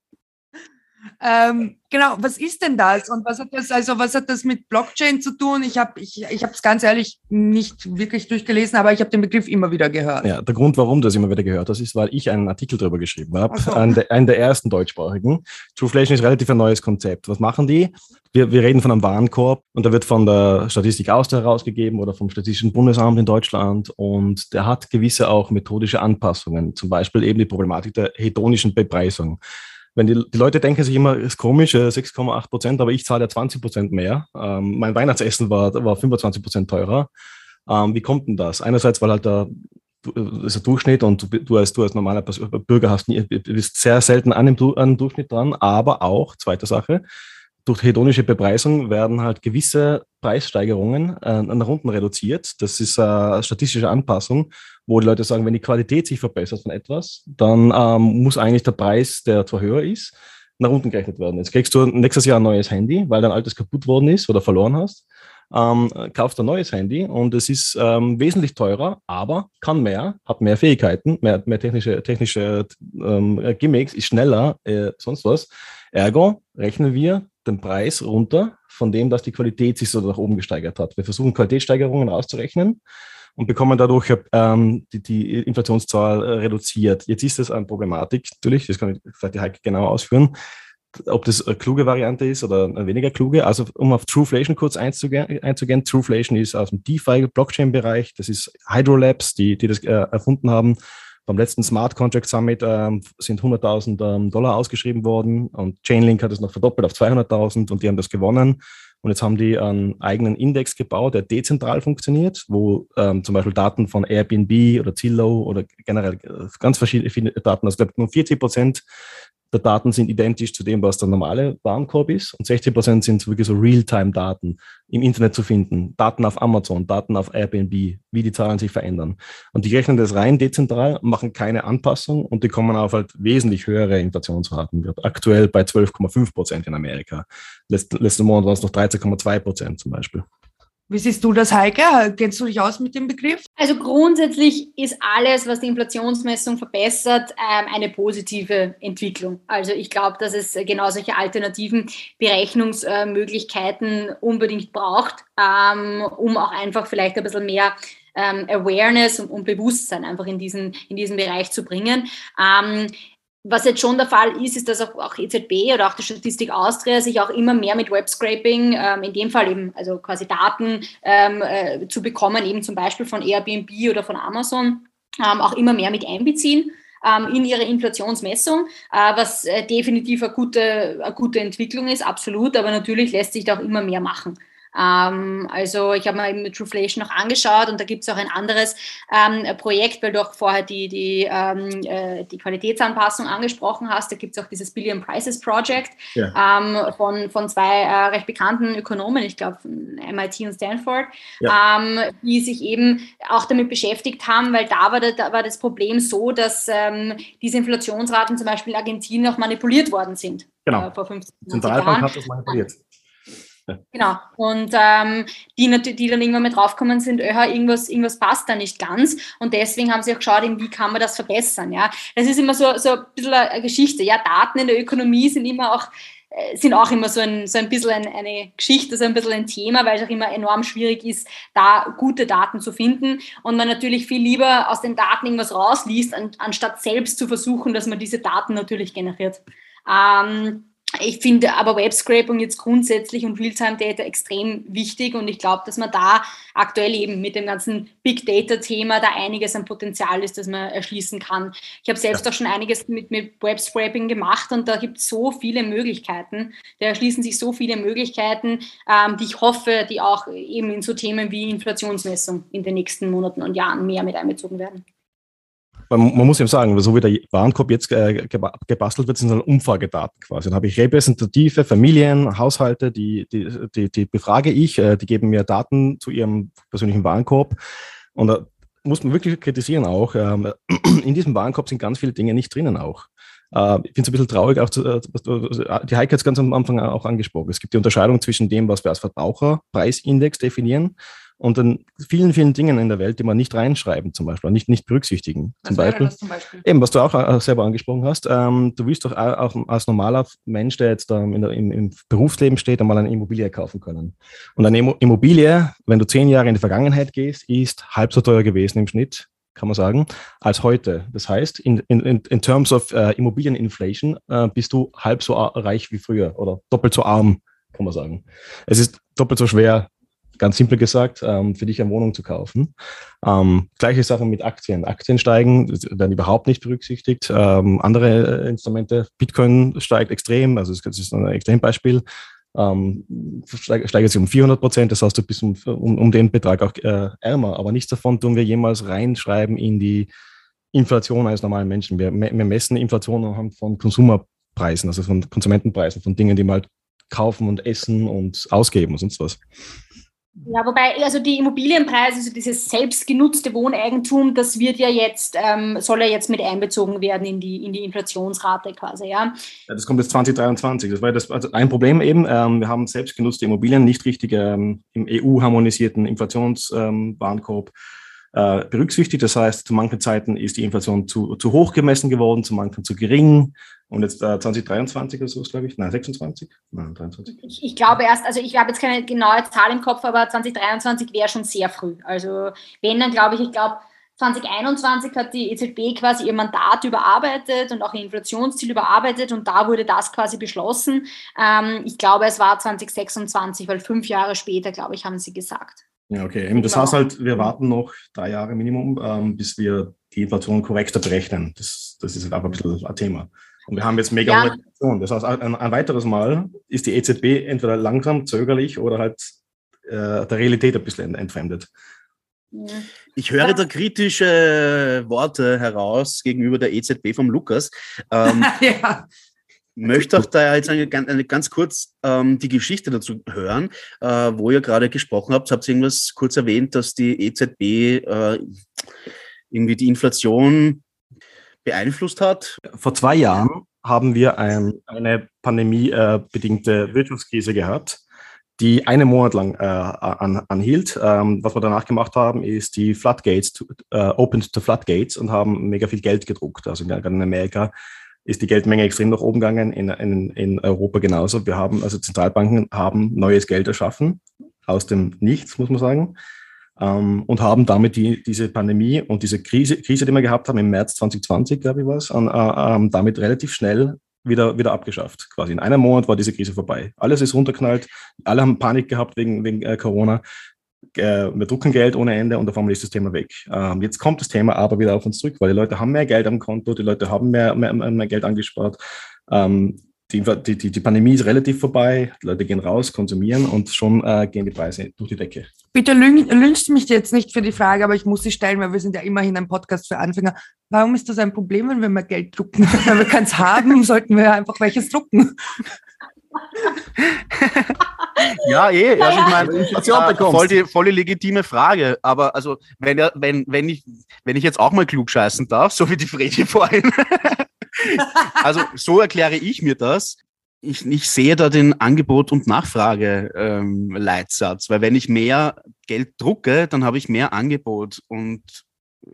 Ähm, genau, was ist denn das und was hat das, also was hat das mit Blockchain zu tun? Ich habe ich, ich es ganz ehrlich nicht wirklich durchgelesen, aber ich habe den Begriff immer wieder gehört. Ja, der Grund, warum du das immer wieder gehört hast, ist, weil ich einen Artikel darüber geschrieben habe, so. einen, der, einen der ersten deutschsprachigen. Trueflation ist relativ ein neues Konzept. Was machen die? Wir, wir reden von einem Warenkorb und der wird von der Statistik Austria herausgegeben oder vom Statistischen Bundesamt in Deutschland und der hat gewisse auch methodische Anpassungen, zum Beispiel eben die Problematik der hedonischen Bepreisung wenn die, die Leute denken sich immer, ist komisch, 6,8 äh, Prozent, aber ich zahle ja 20 Prozent mehr. Ähm, mein Weihnachtsessen war, war 25 Prozent teurer. Ähm, wie kommt denn das? Einerseits, weil halt der, das ist der Durchschnitt und du, du, als, du als normaler Bürger hast bist sehr selten an dem, an dem Durchschnitt dran, aber auch, zweite Sache, durch hedonische Bepreisung werden halt gewisse Preissteigerungen äh, nach unten reduziert. Das ist eine statistische Anpassung, wo die Leute sagen, wenn die Qualität sich verbessert von etwas, dann ähm, muss eigentlich der Preis, der zwar höher ist, nach unten gerechnet werden. Jetzt kriegst du nächstes Jahr ein neues Handy, weil dein altes kaputt worden ist oder verloren hast. Ähm, kaufst ein neues Handy und es ist ähm, wesentlich teurer, aber kann mehr, hat mehr Fähigkeiten, mehr, mehr technische, technische ähm, Gimmicks, ist schneller, äh, sonst was. Ergo rechnen wir den Preis runter, von dem, dass die Qualität sich so nach oben gesteigert hat. Wir versuchen Qualitätssteigerungen rauszurechnen und bekommen dadurch ähm, die, die, Inflationszahl äh, reduziert. Jetzt ist das eine Problematik, natürlich, das kann ich vielleicht die Heike genau ausführen, ob das eine kluge Variante ist oder eine weniger kluge. Also um auf Trueflation kurz einzugehen, einzugehen Trueflation ist aus dem DeFi-Blockchain-Bereich, das ist Hydrolabs, die, die das äh, erfunden haben beim letzten Smart Contract Summit ähm, sind 100.000 ähm, Dollar ausgeschrieben worden und Chainlink hat es noch verdoppelt auf 200.000 und die haben das gewonnen. Und jetzt haben die einen eigenen Index gebaut, der dezentral funktioniert, wo ähm, zum Beispiel Daten von Airbnb oder Zillow oder generell äh, ganz verschiedene Daten, also ich glaube nur 40 Prozent der Daten sind identisch zu dem, was der normale Warenkorb ist und 60 Prozent sind wirklich so Realtime-Daten im Internet zu finden. Daten auf Amazon, Daten auf Airbnb, wie die Zahlen sich verändern. Und die rechnen das rein dezentral, machen keine Anpassung und die kommen auf halt wesentlich höhere Inflationsraten. Aktuell bei 12,5 Prozent in Amerika. letzten Monat waren es noch 13,2 Prozent zum Beispiel. Wie siehst du das, Heike? Kennst du dich aus mit dem Begriff? Also grundsätzlich ist alles, was die Inflationsmessung verbessert, ähm, eine positive Entwicklung. Also ich glaube, dass es genau solche alternativen Berechnungsmöglichkeiten unbedingt braucht, ähm, um auch einfach vielleicht ein bisschen mehr ähm, Awareness und, Bewusstsein einfach in diesen, in diesen Bereich zu bringen. Was jetzt schon der Fall ist, ist, dass auch, auch EZB oder auch die Statistik Austria sich auch immer mehr mit Webscraping, ähm, in dem Fall eben also quasi Daten ähm, äh, zu bekommen, eben zum Beispiel von Airbnb oder von Amazon, ähm, auch immer mehr mit einbeziehen ähm, in ihre Inflationsmessung, äh, was äh, definitiv eine gute, eine gute Entwicklung ist, absolut, aber natürlich lässt sich da auch immer mehr machen. Ähm, also ich habe mir eben Trueflation noch angeschaut und da gibt es auch ein anderes ähm, Projekt, weil du auch vorher die, die, ähm, äh, die Qualitätsanpassung angesprochen hast. Da gibt es auch dieses Billion Prices Project ja. Ähm, von, von zwei äh, recht bekannten Ökonomen, ich glaube MIT und Stanford, ja. Ähm, die sich eben auch damit beschäftigt haben, weil da war, da war das Problem so, dass ähm, diese Inflationsraten zum Beispiel in Argentinien auch manipuliert worden sind. Genau. Äh, vor 15 Zentralbank hat das manipuliert. Genau. Und ähm, die, die dann irgendwann mit draufkommen sind, öh, irgendwas, irgendwas passt da nicht ganz. Und deswegen haben sie auch geschaut, wie kann man das verbessern. Ja? Das ist immer so, so ein bisschen eine Geschichte. Ja, Daten in der Ökonomie sind immer auch äh, sind auch immer so ein, so ein bisschen ein, eine Geschichte, so ein bisschen ein Thema, weil es auch immer enorm schwierig ist, da gute Daten zu finden und man natürlich viel lieber aus den Daten irgendwas rausliest, an, anstatt selbst zu versuchen, dass man diese Daten natürlich generiert. Ähm, ich finde aber Webscraping jetzt grundsätzlich und Realtime-Data extrem wichtig und ich glaube, dass man da aktuell eben mit dem ganzen Big Data-Thema da einiges an Potenzial ist, das man erschließen kann. Ich habe selbst ja. auch schon einiges mit, mit Webscraping gemacht und da gibt es so viele Möglichkeiten. Da erschließen sich so viele Möglichkeiten, ähm, die ich hoffe, die auch eben in so Themen wie Inflationsmessung in den nächsten Monaten und Jahren mehr mit einbezogen werden man, man muss eben sagen, so wie der Warenkorb jetzt äh, gebastelt wird, sind dann Umfragedaten quasi. Dann habe ich repräsentative Familien, Haushalte, die, die, die, die befrage ich, äh, die geben mir Daten zu ihrem persönlichen Warenkorb. Und da muss man wirklich kritisieren auch, ähm, in diesem Warenkorb sind ganz viele Dinge nicht drinnen auch. Äh, ich finde es ein bisschen traurig, auch zu, die Heike hat es ganz am Anfang auch angesprochen. Es gibt die Unterscheidung zwischen dem, was wir als Verbraucherpreisindex definieren und dann vielen, vielen Dingen in der Welt, die man nicht reinschreiben, zum Beispiel, nicht, nicht berücksichtigen. Zum Beispiel, zum Beispiel, Eben, was du auch äh, selber angesprochen hast, ähm, du willst doch auch als normaler Mensch, der jetzt ähm, der, im, im, Berufsleben steht, einmal eine Immobilie kaufen können. Und eine Immobilie, wenn du zehn Jahre in die Vergangenheit gehst, ist halb so teuer gewesen im Schnitt, kann man sagen, als heute. Das heißt, in, in, in terms of äh, Immobilieninflation äh, bist du halb so reich wie früher oder doppelt so arm, kann man sagen. Es ist doppelt so schwer, ganz simpel gesagt, ähm, für dich eine Wohnung zu kaufen. Ähm, gleiche Sache mit Aktien. Aktien steigen, werden überhaupt nicht berücksichtigt. Ähm, andere äh, Instrumente, Bitcoin steigt extrem, also das ist ein Extrembeispiel. Ähm, steigert sich um 400 Prozent, das heißt, du bist um, um, um den Betrag auch äh, ärmer. Aber nichts davon tun wir jemals reinschreiben in die Inflation eines normalen Menschen. Wir, wir messen Inflation anhand von Konsumerpreisen, also von Konsumentenpreisen, von Dingen, die man halt kaufen und essen und ausgeben und sonst was. Ja, wobei, also die Immobilienpreise, also dieses selbstgenutzte Wohneigentum, das wird ja jetzt, ähm, soll ja jetzt mit einbezogen werden in die, in die Inflationsrate quasi, ja. ja das kommt jetzt 2023. Das war das, also ein Problem eben. Ähm, wir haben selbstgenutzte Immobilien nicht richtig ähm, im EU-harmonisierten Inflationswarenkorb äh, berücksichtigt. Das heißt, zu manchen Zeiten ist die Inflation zu, zu hoch gemessen geworden, zu manchen zu gering. Und jetzt äh, 2023 oder so glaube ich. Nein, 26? Nein, 23. Ich, ich, glaube erst, also ich habe jetzt keine genaue Zahl im Kopf, aber 2023 wäre schon sehr früh. Also wenn, dann glaube ich, ich glaube, 2021 hat die EZB quasi ihr Mandat überarbeitet und auch ihr Inflationsziel überarbeitet und da wurde das quasi beschlossen. Ähm, ich glaube, es war 2026, weil fünf Jahre später, glaube ich, haben sie gesagt. Ja, okay. das genau. heißt halt, wir warten noch drei Jahre Minimum, ähm, bis wir die Inflation korrekter berechnen. Das, das ist halt einfach ein bisschen ein Thema. Und wir haben jetzt mega ja. Inflation. Das heißt, ein, ein, weiteres Mal ist die EZB entweder langsam, zögerlich oder halt äh, der Realität ein bisschen entfremdet. Ich höre da kritische Worte heraus gegenüber der EZB vom Lukas. Ähm, ja. Möchte auch da jetzt eine, eine ganz kurz ähm, die Geschichte dazu hören, äh, wo ihr gerade gesprochen habt. Habt ihr irgendwas kurz erwähnt, dass die EZB äh, irgendwie die Inflation beeinflusst hat? Vor zwei Jahren haben wir ein, eine pandemiebedingte Wirtschaftskrise gehabt, die einen Monat lang äh, an, anhielt. Ähm, was wir danach gemacht haben, ist die Floodgates, to, uh, opened to Floodgates und haben mega viel Geld gedruckt. Also in Amerika ist die Geldmenge extrem nach oben gegangen, in, in, in Europa genauso. Wir haben, also Zentralbanken haben neues Geld erschaffen, aus dem Nichts, muss man sagen ähm, und haben damit die, diese Pandemie und diese Krise, Krise, die wir gehabt haben im März 2020, glaube ich, was, äh, äh, damit relativ schnell wieder, wieder abgeschafft. Quasi in einem Monat war diese Krise vorbei. Alles ist runterknallt, alle haben Panik gehabt wegen, wegen äh, Corona. Äh, wir drucken Geld ohne Ende und auf einmal ist das Thema weg. Ähm, jetzt kommt das Thema aber wieder auf uns zurück, weil die Leute haben mehr Geld am Konto, die Leute haben mehr, mehr, mehr Geld angespart. Ähm, die, die, die, Pandemie ist relativ vorbei, die Leute gehen raus, konsumieren und schon äh, gehen die Preise durch die Decke. Bitte lüncht mich jetzt nicht für die Frage, aber ich muss sie stellen, weil wir sind ja immerhin ein Podcast für Anfänger. Warum ist das ein Problem, wenn wir mal Geld drucken? wenn wir keins haben, sollten wir einfach welches drucken. ja, eh. Also ich meine, Inflation äh, voll, die, voll die legitime Frage. Aber also, wenn, wenn, wenn, ich, wenn ich jetzt auch mal klug scheißen darf, so wie die Fredi vorhin, also so erkläre ich mir das. Ich, ich sehe da den Angebot- und Nachfrage-Leitsatz, ähm, weil wenn ich mehr Geld drucke, dann habe ich mehr Angebot und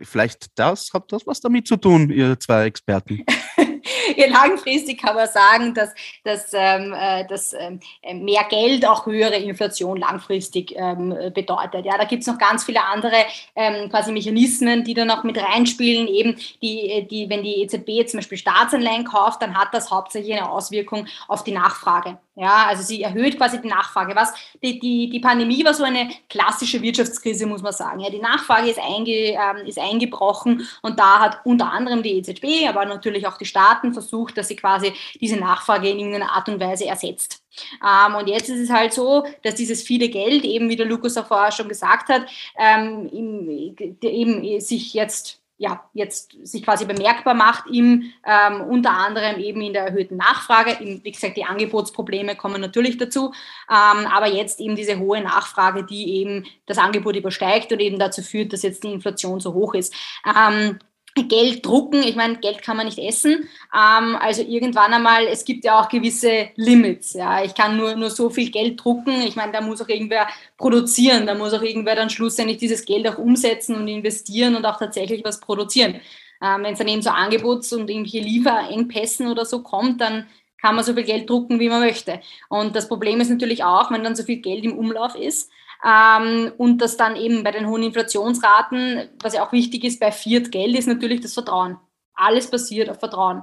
vielleicht das, hat das was damit zu tun, ihr zwei Experten? ja, langfristig kann man sagen, dass, dass, ähm, äh, dass ähm, mehr Geld auch höhere Inflation langfristig ähm, bedeutet. Ja, da gibt es noch ganz viele andere ähm, quasi Mechanismen, die da noch mit reinspielen. Eben die, die, wenn die EZB zum Beispiel Staatsanleihen kauft, dann hat das hauptsächlich eine Auswirkung auf die Nachfrage. Ja, also sie erhöht quasi die Nachfrage. Was die, die, die Pandemie war so eine klassische Wirtschaftskrise, muss man sagen. Ja, die Nachfrage ist, einge, ähm, ist eingebrochen und da hat unter anderem die EZB, aber natürlich auch die Staaten versucht, dass sie quasi diese Nachfrage in irgendeiner Art und Weise ersetzt. Ähm, und jetzt ist es halt so, dass dieses viele Geld, eben wie der Lukas auch vorher schon gesagt hat, ähm, eben sich jetzt ja, jetzt sich quasi bemerkbar macht, im, ähm, unter anderem eben in der erhöhten Nachfrage. Im, wie gesagt, die Angebotsprobleme kommen natürlich dazu, ähm, aber jetzt eben diese hohe Nachfrage, die eben das Angebot übersteigt und eben dazu führt, dass jetzt die Inflation so hoch ist. Ähm, Geld drucken, ich meine, Geld kann man nicht essen, ähm, also irgendwann einmal, es gibt ja auch gewisse Limits, ja, ich kann nur, nur so viel Geld drucken, ich meine, da muss auch irgendwer produzieren, da muss auch irgendwer dann schlussendlich dieses Geld auch umsetzen und investieren und auch tatsächlich was produzieren. Ähm, Wenn es dann eben zu Angebots- und irgendwelche Lieferengpässen oder so kommt, dann kann man so viel Geld drucken, wie man möchte. Und das Problem ist natürlich auch, wenn dann so viel Geld im Umlauf ist, ähm, und das dann eben bei den hohen Inflationsraten, was ja auch wichtig ist bei Fiat Geld, ist natürlich das Vertrauen. Alles basiert auf Vertrauen.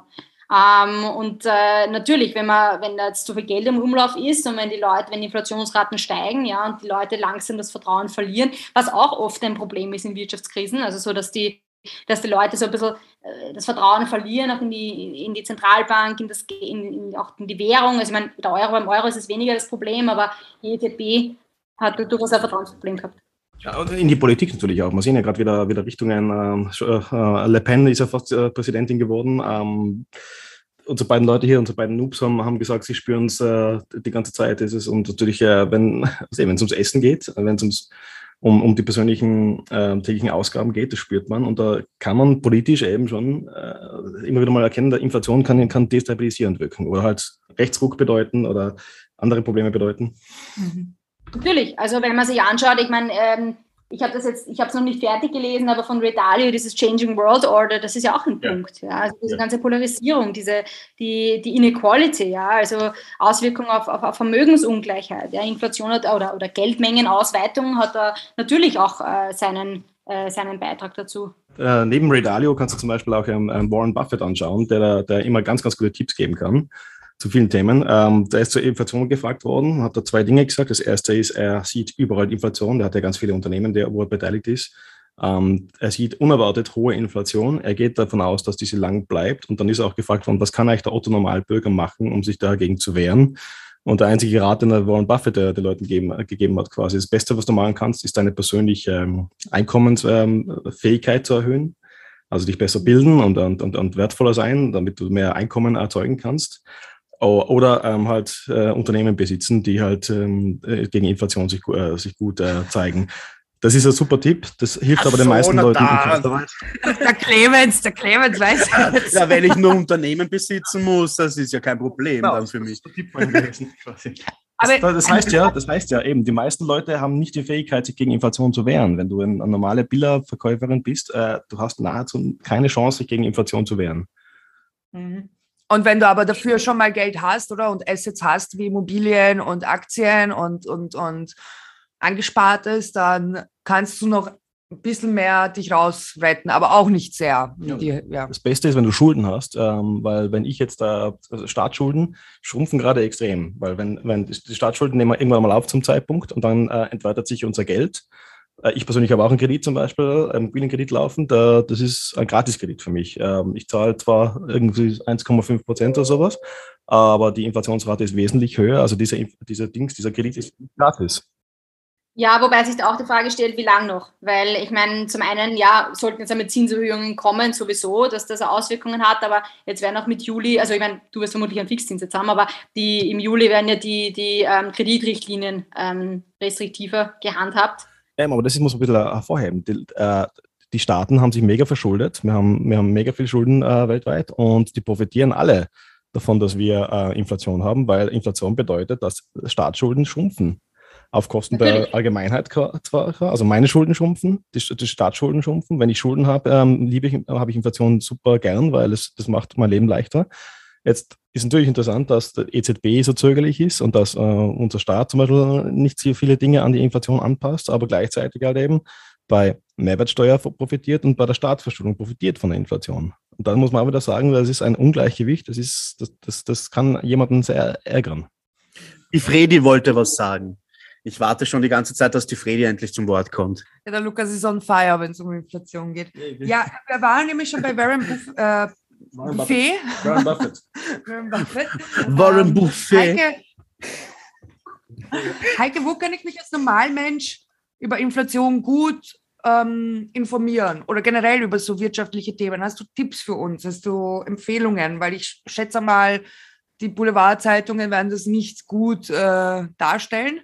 Ähm, und äh, natürlich, wenn man, wenn da jetzt so viel Geld im Umlauf ist und wenn die Leute, wenn die Inflationsraten steigen, ja, und die Leute langsam das Vertrauen verlieren, was auch oft ein Problem ist in Wirtschaftskrisen, also so, dass die dass die Leute so ein bisschen äh, das Vertrauen verlieren, auch in die, in die Zentralbank, in, das, in, in, auch in die Währung. Also ich meine, der Euro, beim Euro ist es weniger das Problem, aber die EZB hat durchaus ein Vertrauensproblem gehabt. Ja, und in die Politik natürlich auch. Wir sehen ja gerade wieder, wieder Richtungen. Ähm, äh, Le Pen ist ja fast äh, Präsidentin geworden. Ähm, unsere beiden Leute hier, unsere beiden Noobs haben, haben gesagt, sie spüren es äh, die ganze Zeit. Ist es. Und natürlich, äh, wenn es ums Essen geht, wenn es ums um, um die persönlichen äh, täglichen Ausgaben geht, das spürt man. Und da kann man politisch eben schon äh, immer wieder mal erkennen, der Inflation kann, kann destabilisierend wirken oder halt Rechtsruck bedeuten oder andere Probleme bedeuten. Mhm. Natürlich, also wenn man sich anschaut, ich meine, ähm, ich habe das jetzt, ich habe es noch nicht fertig gelesen, aber von Ray Dalio, dieses Changing World Order, das ist ja auch ein ja. Punkt. Ja? Also diese ja. ganze Polarisierung, diese, die, die Inequality, ja, also Auswirkungen auf, auf, auf Vermögensungleichheit, ja, Inflation hat, oder, oder Geldmengenausweitung hat da natürlich auch äh, seinen, äh, seinen Beitrag dazu. Äh, neben Ray Dalio kannst du zum Beispiel auch ähm, Warren Buffett anschauen, der, der immer ganz, ganz gute Tipps geben kann zu vielen Themen. Ähm, der ist zur Inflation gefragt worden, hat da zwei Dinge gesagt. Das erste ist, er sieht überall Inflation. Der hat ja ganz viele Unternehmen, der, wo er beteiligt ist. Ähm, er sieht unerwartet hohe Inflation. Er geht davon aus, dass diese lang bleibt. Und dann ist er auch gefragt worden, was kann eigentlich der Otto Normalbürger machen, um sich dagegen zu wehren? Und der einzige Rat, den Warren Buffett der, den Leuten gegeben, gegeben hat, quasi, das Beste, was du machen kannst, ist deine persönliche ähm, Einkommensfähigkeit zu erhöhen. Also dich besser bilden und, und, und, und wertvoller sein, damit du mehr Einkommen erzeugen kannst. Oder ähm, halt äh, Unternehmen besitzen, die halt ähm, äh, gegen Inflation sich, äh, sich gut äh, zeigen. Das ist ein super Tipp. Das hilft Ach aber den so, meisten Leuten. Da. Der Clemens, der Clemens weiß jetzt. Ja, wenn ich nur Unternehmen besitzen muss, das ist ja kein Problem genau, dann für mich. Das, das, heißt ja, das heißt ja eben, die meisten Leute haben nicht die Fähigkeit, sich gegen Inflation zu wehren. Wenn du eine normale Billerverkäuferin bist, äh, du hast nahezu keine Chance, sich gegen Inflation zu wehren. Mhm. Und wenn du aber dafür schon mal Geld hast, oder, und Assets hast, wie Immobilien und Aktien und, und, und angespartes, dann kannst du noch ein bisschen mehr dich rausretten, aber auch nicht sehr. Ja. Die, ja. Das Beste ist, wenn du Schulden hast, ähm, weil wenn ich jetzt da also Staatsschulden schrumpfen gerade extrem, weil wenn, wenn die Staatsschulden nehmen wir irgendwann mal auf zum Zeitpunkt und dann äh, entwertet sich unser Geld ich persönlich habe auch einen Kredit zum Beispiel, einen Immobilienkredit laufen. Das ist ein Gratiskredit für mich. Ähm, ich zahle zwar irgendwie 1,5 Prozent oder sowas, aber die Inflationsrate ist wesentlich höher. Also dieser, dieser Dings, dieser Kredit ist gratis. Ja, wobei sich da auch die Frage stellt, wie lange noch? Weil ich meine, zum einen, ja, sollten jetzt mit Zinserhöhungen kommen, sowieso, dass das Auswirkungen hat, aber jetzt werden auch mit Juli, also ich meine, du wirst vermutlich einen Fixzins jetzt haben, aber die, im Juli werden ja die, die ähm, Kreditrichtlinien ähm, restriktiver gehandhabt. Ähm, aber das muss man ein bisschen hervorheben. Die, äh, die, Staaten haben sich mega verschuldet. Wir haben, wir haben mega viel Schulden äh, weltweit und die profitieren alle davon, dass wir äh, Inflation haben, weil Inflation bedeutet, dass Staatsschulden schrumpfen. Auf Kosten Natürlich. der Allgemeinheit zwar, also meine Schulden schrumpfen, die, die Staatsschulden schrumpfen. Wenn ich Schulden habe, ähm, liebe ich, habe ich Inflation super gern, weil es, das macht mein Leben leichter. Jetzt ist natürlich interessant, dass der EZB so zögerlich ist und dass äh, unser Staat zum Beispiel nicht so viele Dinge an die Inflation anpasst, aber gleichzeitig halt eben bei Mehrwertsteuer profitiert und bei der Staatsverschuldung profitiert von der Inflation. Und dann muss man aber wieder sagen, das ist ein Ungleichgewicht, das, ist, das, das, das kann jemanden sehr ärgern. Die Fredi wollte was sagen. Ich warte schon die ganze Zeit, dass die Fredi endlich zum Wort kommt. Ja, der Lukas ist on fire, wenn es um Inflation geht. Ja, wir waren nämlich schon bei Warren Buff, äh, Warren Buffett. Warren Buffett. Warren Buffett. Warren ähm, Buffett. Heike, Heike, wo kann ich mich als Normalmensch über Inflation gut ähm, informieren oder generell über so wirtschaftliche Themen? Hast du Tipps für uns? Hast du Empfehlungen? Weil ich schätze mal, die Boulevardzeitungen werden das nicht gut äh, darstellen.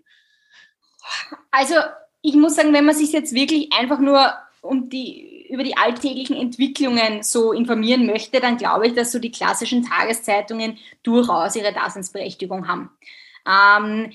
Also ich muss sagen, wenn man sich jetzt wirklich einfach nur um die über die alltäglichen Entwicklungen so informieren möchte, dann glaube ich, dass so die klassischen Tageszeitungen durchaus ihre Daseinsberechtigung haben. Ähm,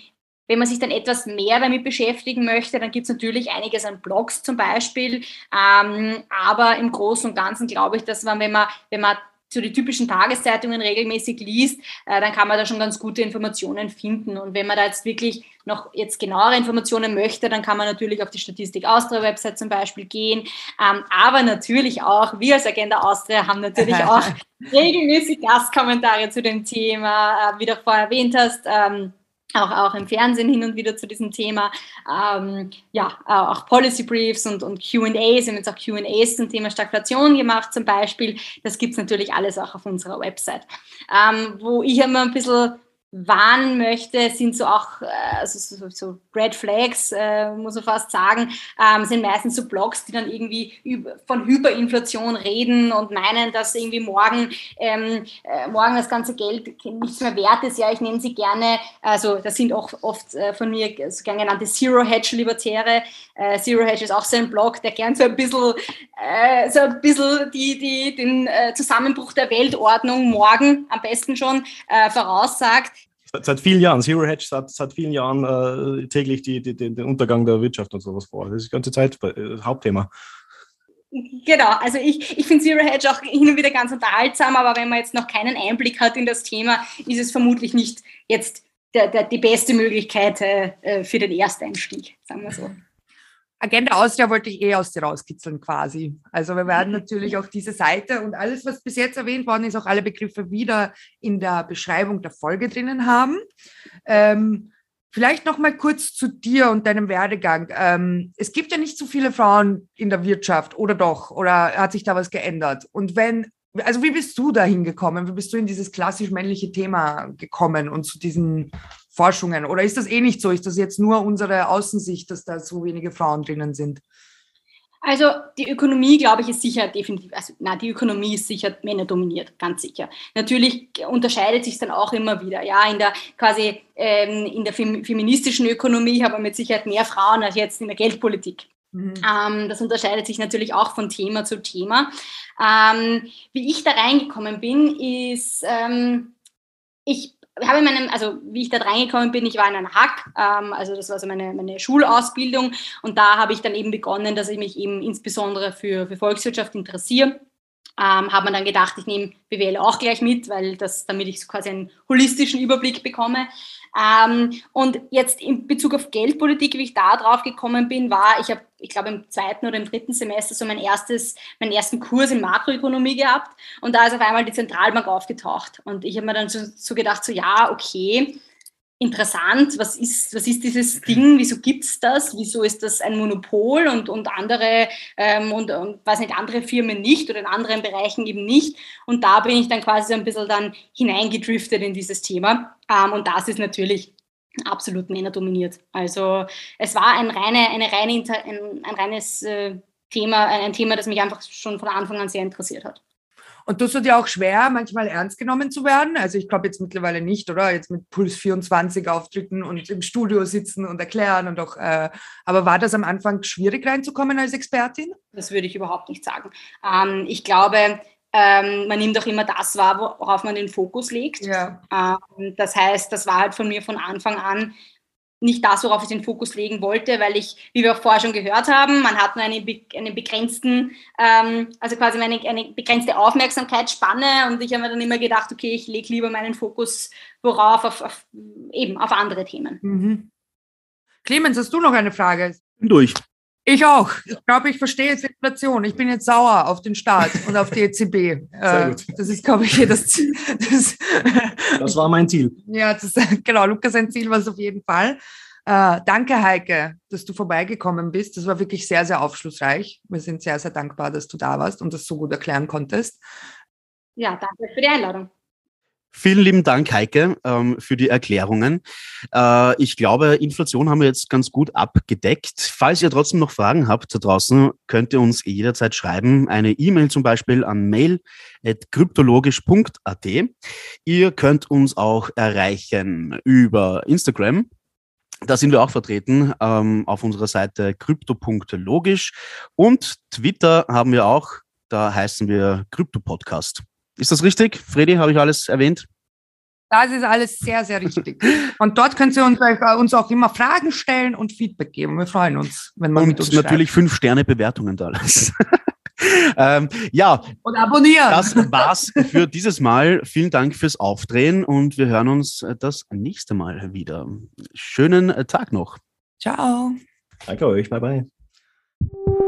wenn man sich dann etwas mehr damit beschäftigen möchte, dann gibt es natürlich einiges an Blogs zum Beispiel. Ähm, aber im Großen und Ganzen glaube ich, dass man, wenn man, wenn man so die typischen Tageszeitungen regelmäßig liest, äh, dann kann man da schon ganz gute Informationen finden. Und wenn man da jetzt wirklich noch jetzt genauere Informationen möchte, dann kann man natürlich auf die Statistik Austria Website zum Beispiel gehen. Ähm, aber natürlich auch, wir als Agenda Austria haben natürlich auch regelmäßig Gastkommentare zu dem Thema, äh, wie du vorher erwähnt hast. Ähm, auch, auch im Fernsehen hin und wieder zu diesem Thema. Ähm, ja, auch Policy Briefs und, und QAs. Wir haben jetzt auch QAs zum Thema Stagflation gemacht, zum Beispiel. Das gibt es natürlich alles auch auf unserer Website. Ähm, wo ich immer ein bisschen warnen möchte, sind so auch äh, also so, so Red Flags, äh, muss man fast sagen, ähm, sind meistens so Blogs, die dann irgendwie über, von Hyperinflation reden und meinen, dass irgendwie morgen, ähm, äh, morgen das ganze Geld nichts mehr wert ist. Ja, ich nenne sie gerne, also das sind auch oft äh, von mir so gern genannte Zero-Hedge-Libertäre. Äh, Zero Hedge ist auch so ein Blog, der gern so ein bisschen, äh, so ein bisschen die, die, den Zusammenbruch der Weltordnung morgen am besten schon voraussagt seit vielen Jahren, Zero Hedge seit, seit vielen Jahren äh, täglich die, die, den Untergang der Wirtschaft und sowas vor. Das ist die ganze Zeit äh, Hauptthema. Genau, also ich, ich finde Zero Hedge auch hin und wieder ganz unterhaltsam, aber wenn man jetzt noch keinen Einblick hat in das Thema, ist es vermutlich nicht jetzt der, der, die beste Möglichkeit äh, für den Ersteinstieg, sagen wir so. Agenda Austria wollte ich eh aus dir rauskitzeln quasi. Also wir werden natürlich auch diese Seite und alles, was bis jetzt erwähnt worden ist, auch alle Begriffe wieder in der Beschreibung der Folge drinnen haben. Ähm, vielleicht noch mal kurz zu dir und deinem Werdegang. Ähm, es gibt ja nicht so viele Frauen in der Wirtschaft, oder doch? Oder hat sich da was geändert? Und wenn, also wie bist du da hingekommen? Wie bist du in dieses klassisch männliche Thema gekommen und zu diesen Forschungen? Oder ist das eh nicht so? Ist das jetzt nur unsere Außensicht, dass da so wenige Frauen drinnen sind? Also die Ökonomie, glaube ich, ist sicher definitiv, also na, die Ökonomie ist sicher männerdominiert, ganz sicher. Natürlich unterscheidet sich dann auch immer wieder. Ja, in der quasi ähm, in der feministischen Ökonomie haben wir mit Sicherheit mehr Frauen als jetzt in der Geldpolitik. Mhm. Ähm, das unterscheidet sich natürlich auch von Thema zu Thema. Ähm, wie ich da reingekommen bin, ist, ähm, ich habe in meinem, also wie ich da reingekommen bin, ich war in einem Hack, ähm, also das war so meine, meine Schulausbildung und da habe ich dann eben begonnen, dass ich mich eben insbesondere für, für Volkswirtschaft interessiere. Ähm, habe man dann gedacht, ich nehme BWL auch gleich mit, weil das, damit ich quasi einen holistischen Überblick bekomme. Ähm, und jetzt in Bezug auf Geldpolitik, wie ich da drauf gekommen bin, war, ich habe, ich glaube, im zweiten oder im dritten Semester so mein erstes, meinen ersten Kurs in Makroökonomie gehabt. Und da ist auf einmal die Zentralbank aufgetaucht. Und ich habe mir dann so, so gedacht, so ja, okay, interessant, was ist, was ist dieses Ding, wieso gibt es das, wieso ist das ein Monopol und, und andere, ähm, und, und weiß nicht, andere Firmen nicht oder in anderen Bereichen eben nicht. Und da bin ich dann quasi so ein bisschen dann hineingedriftet in dieses Thema. Ähm, und das ist natürlich absolut männerdominiert. Also es war ein, reine, eine reine, ein, ein reines äh, Thema, ein Thema, das mich einfach schon von Anfang an sehr interessiert hat. Und tust du dir auch schwer, manchmal ernst genommen zu werden? Also ich glaube jetzt mittlerweile nicht, oder? Jetzt mit Puls 24 aufdrücken und im Studio sitzen und erklären und auch, äh, aber war das am Anfang schwierig reinzukommen als Expertin? Das würde ich überhaupt nicht sagen. Ähm, ich glaube, ähm, man nimmt auch immer das wahr, worauf man den Fokus legt. Ja. Ähm, das heißt, das war halt von mir von Anfang an nicht das, worauf ich den Fokus legen wollte, weil ich, wie wir auch vorher schon gehört haben, man hat nur eine, einen begrenzten, ähm, also quasi eine, eine begrenzte Aufmerksamkeitsspanne und ich habe mir dann immer gedacht, okay, ich lege lieber meinen Fokus worauf, auf, auf, eben auf andere Themen. Mhm. Clemens, hast du noch eine Frage? Durch. Ich auch. Ich glaube, ich verstehe jetzt die Inflation. Ich bin jetzt sauer auf den Staat und auf die EZB. Sehr äh, gut. Das ist, glaube ich, das Ziel. Das, das war mein Ziel. Ja, das, genau. Lukas, sein Ziel war es auf jeden Fall. Äh, danke, Heike, dass du vorbeigekommen bist. Das war wirklich sehr, sehr aufschlussreich. Wir sind sehr, sehr dankbar, dass du da warst und das so gut erklären konntest. Ja, danke für die Einladung. Vielen lieben Dank, Heike, ähm, für die Erklärungen. Äh, ich glaube, Inflation haben wir jetzt ganz gut abgedeckt. Falls ihr trotzdem noch Fragen habt da draußen, könnt ihr uns jederzeit schreiben. Eine E-Mail zum Beispiel an mail.kryptologisch.at. Ihr könnt uns auch erreichen über Instagram Da sind wir auch vertreten ähm, auf unserer Seite crypto.logisch und Twitter haben wir auch, da heißen wir Krypto-Podcast. Ist das richtig? Freddy, habe ich alles erwähnt? Das ist alles sehr, sehr richtig. Und dort könnt ihr uns, äh, uns, auch immer Fragen stellen und Feedback geben. Wir freuen uns, wenn man und mit uns natürlich schreibt. fünf Sterne Bewertungen da lässt. ähm, ja. Und abonnieren. Das war's für dieses Mal. Vielen Dank fürs Aufdrehen und wir hören uns das nächste Mal wieder. Schönen Tag noch. Ciao. Danke euch. Bye bye.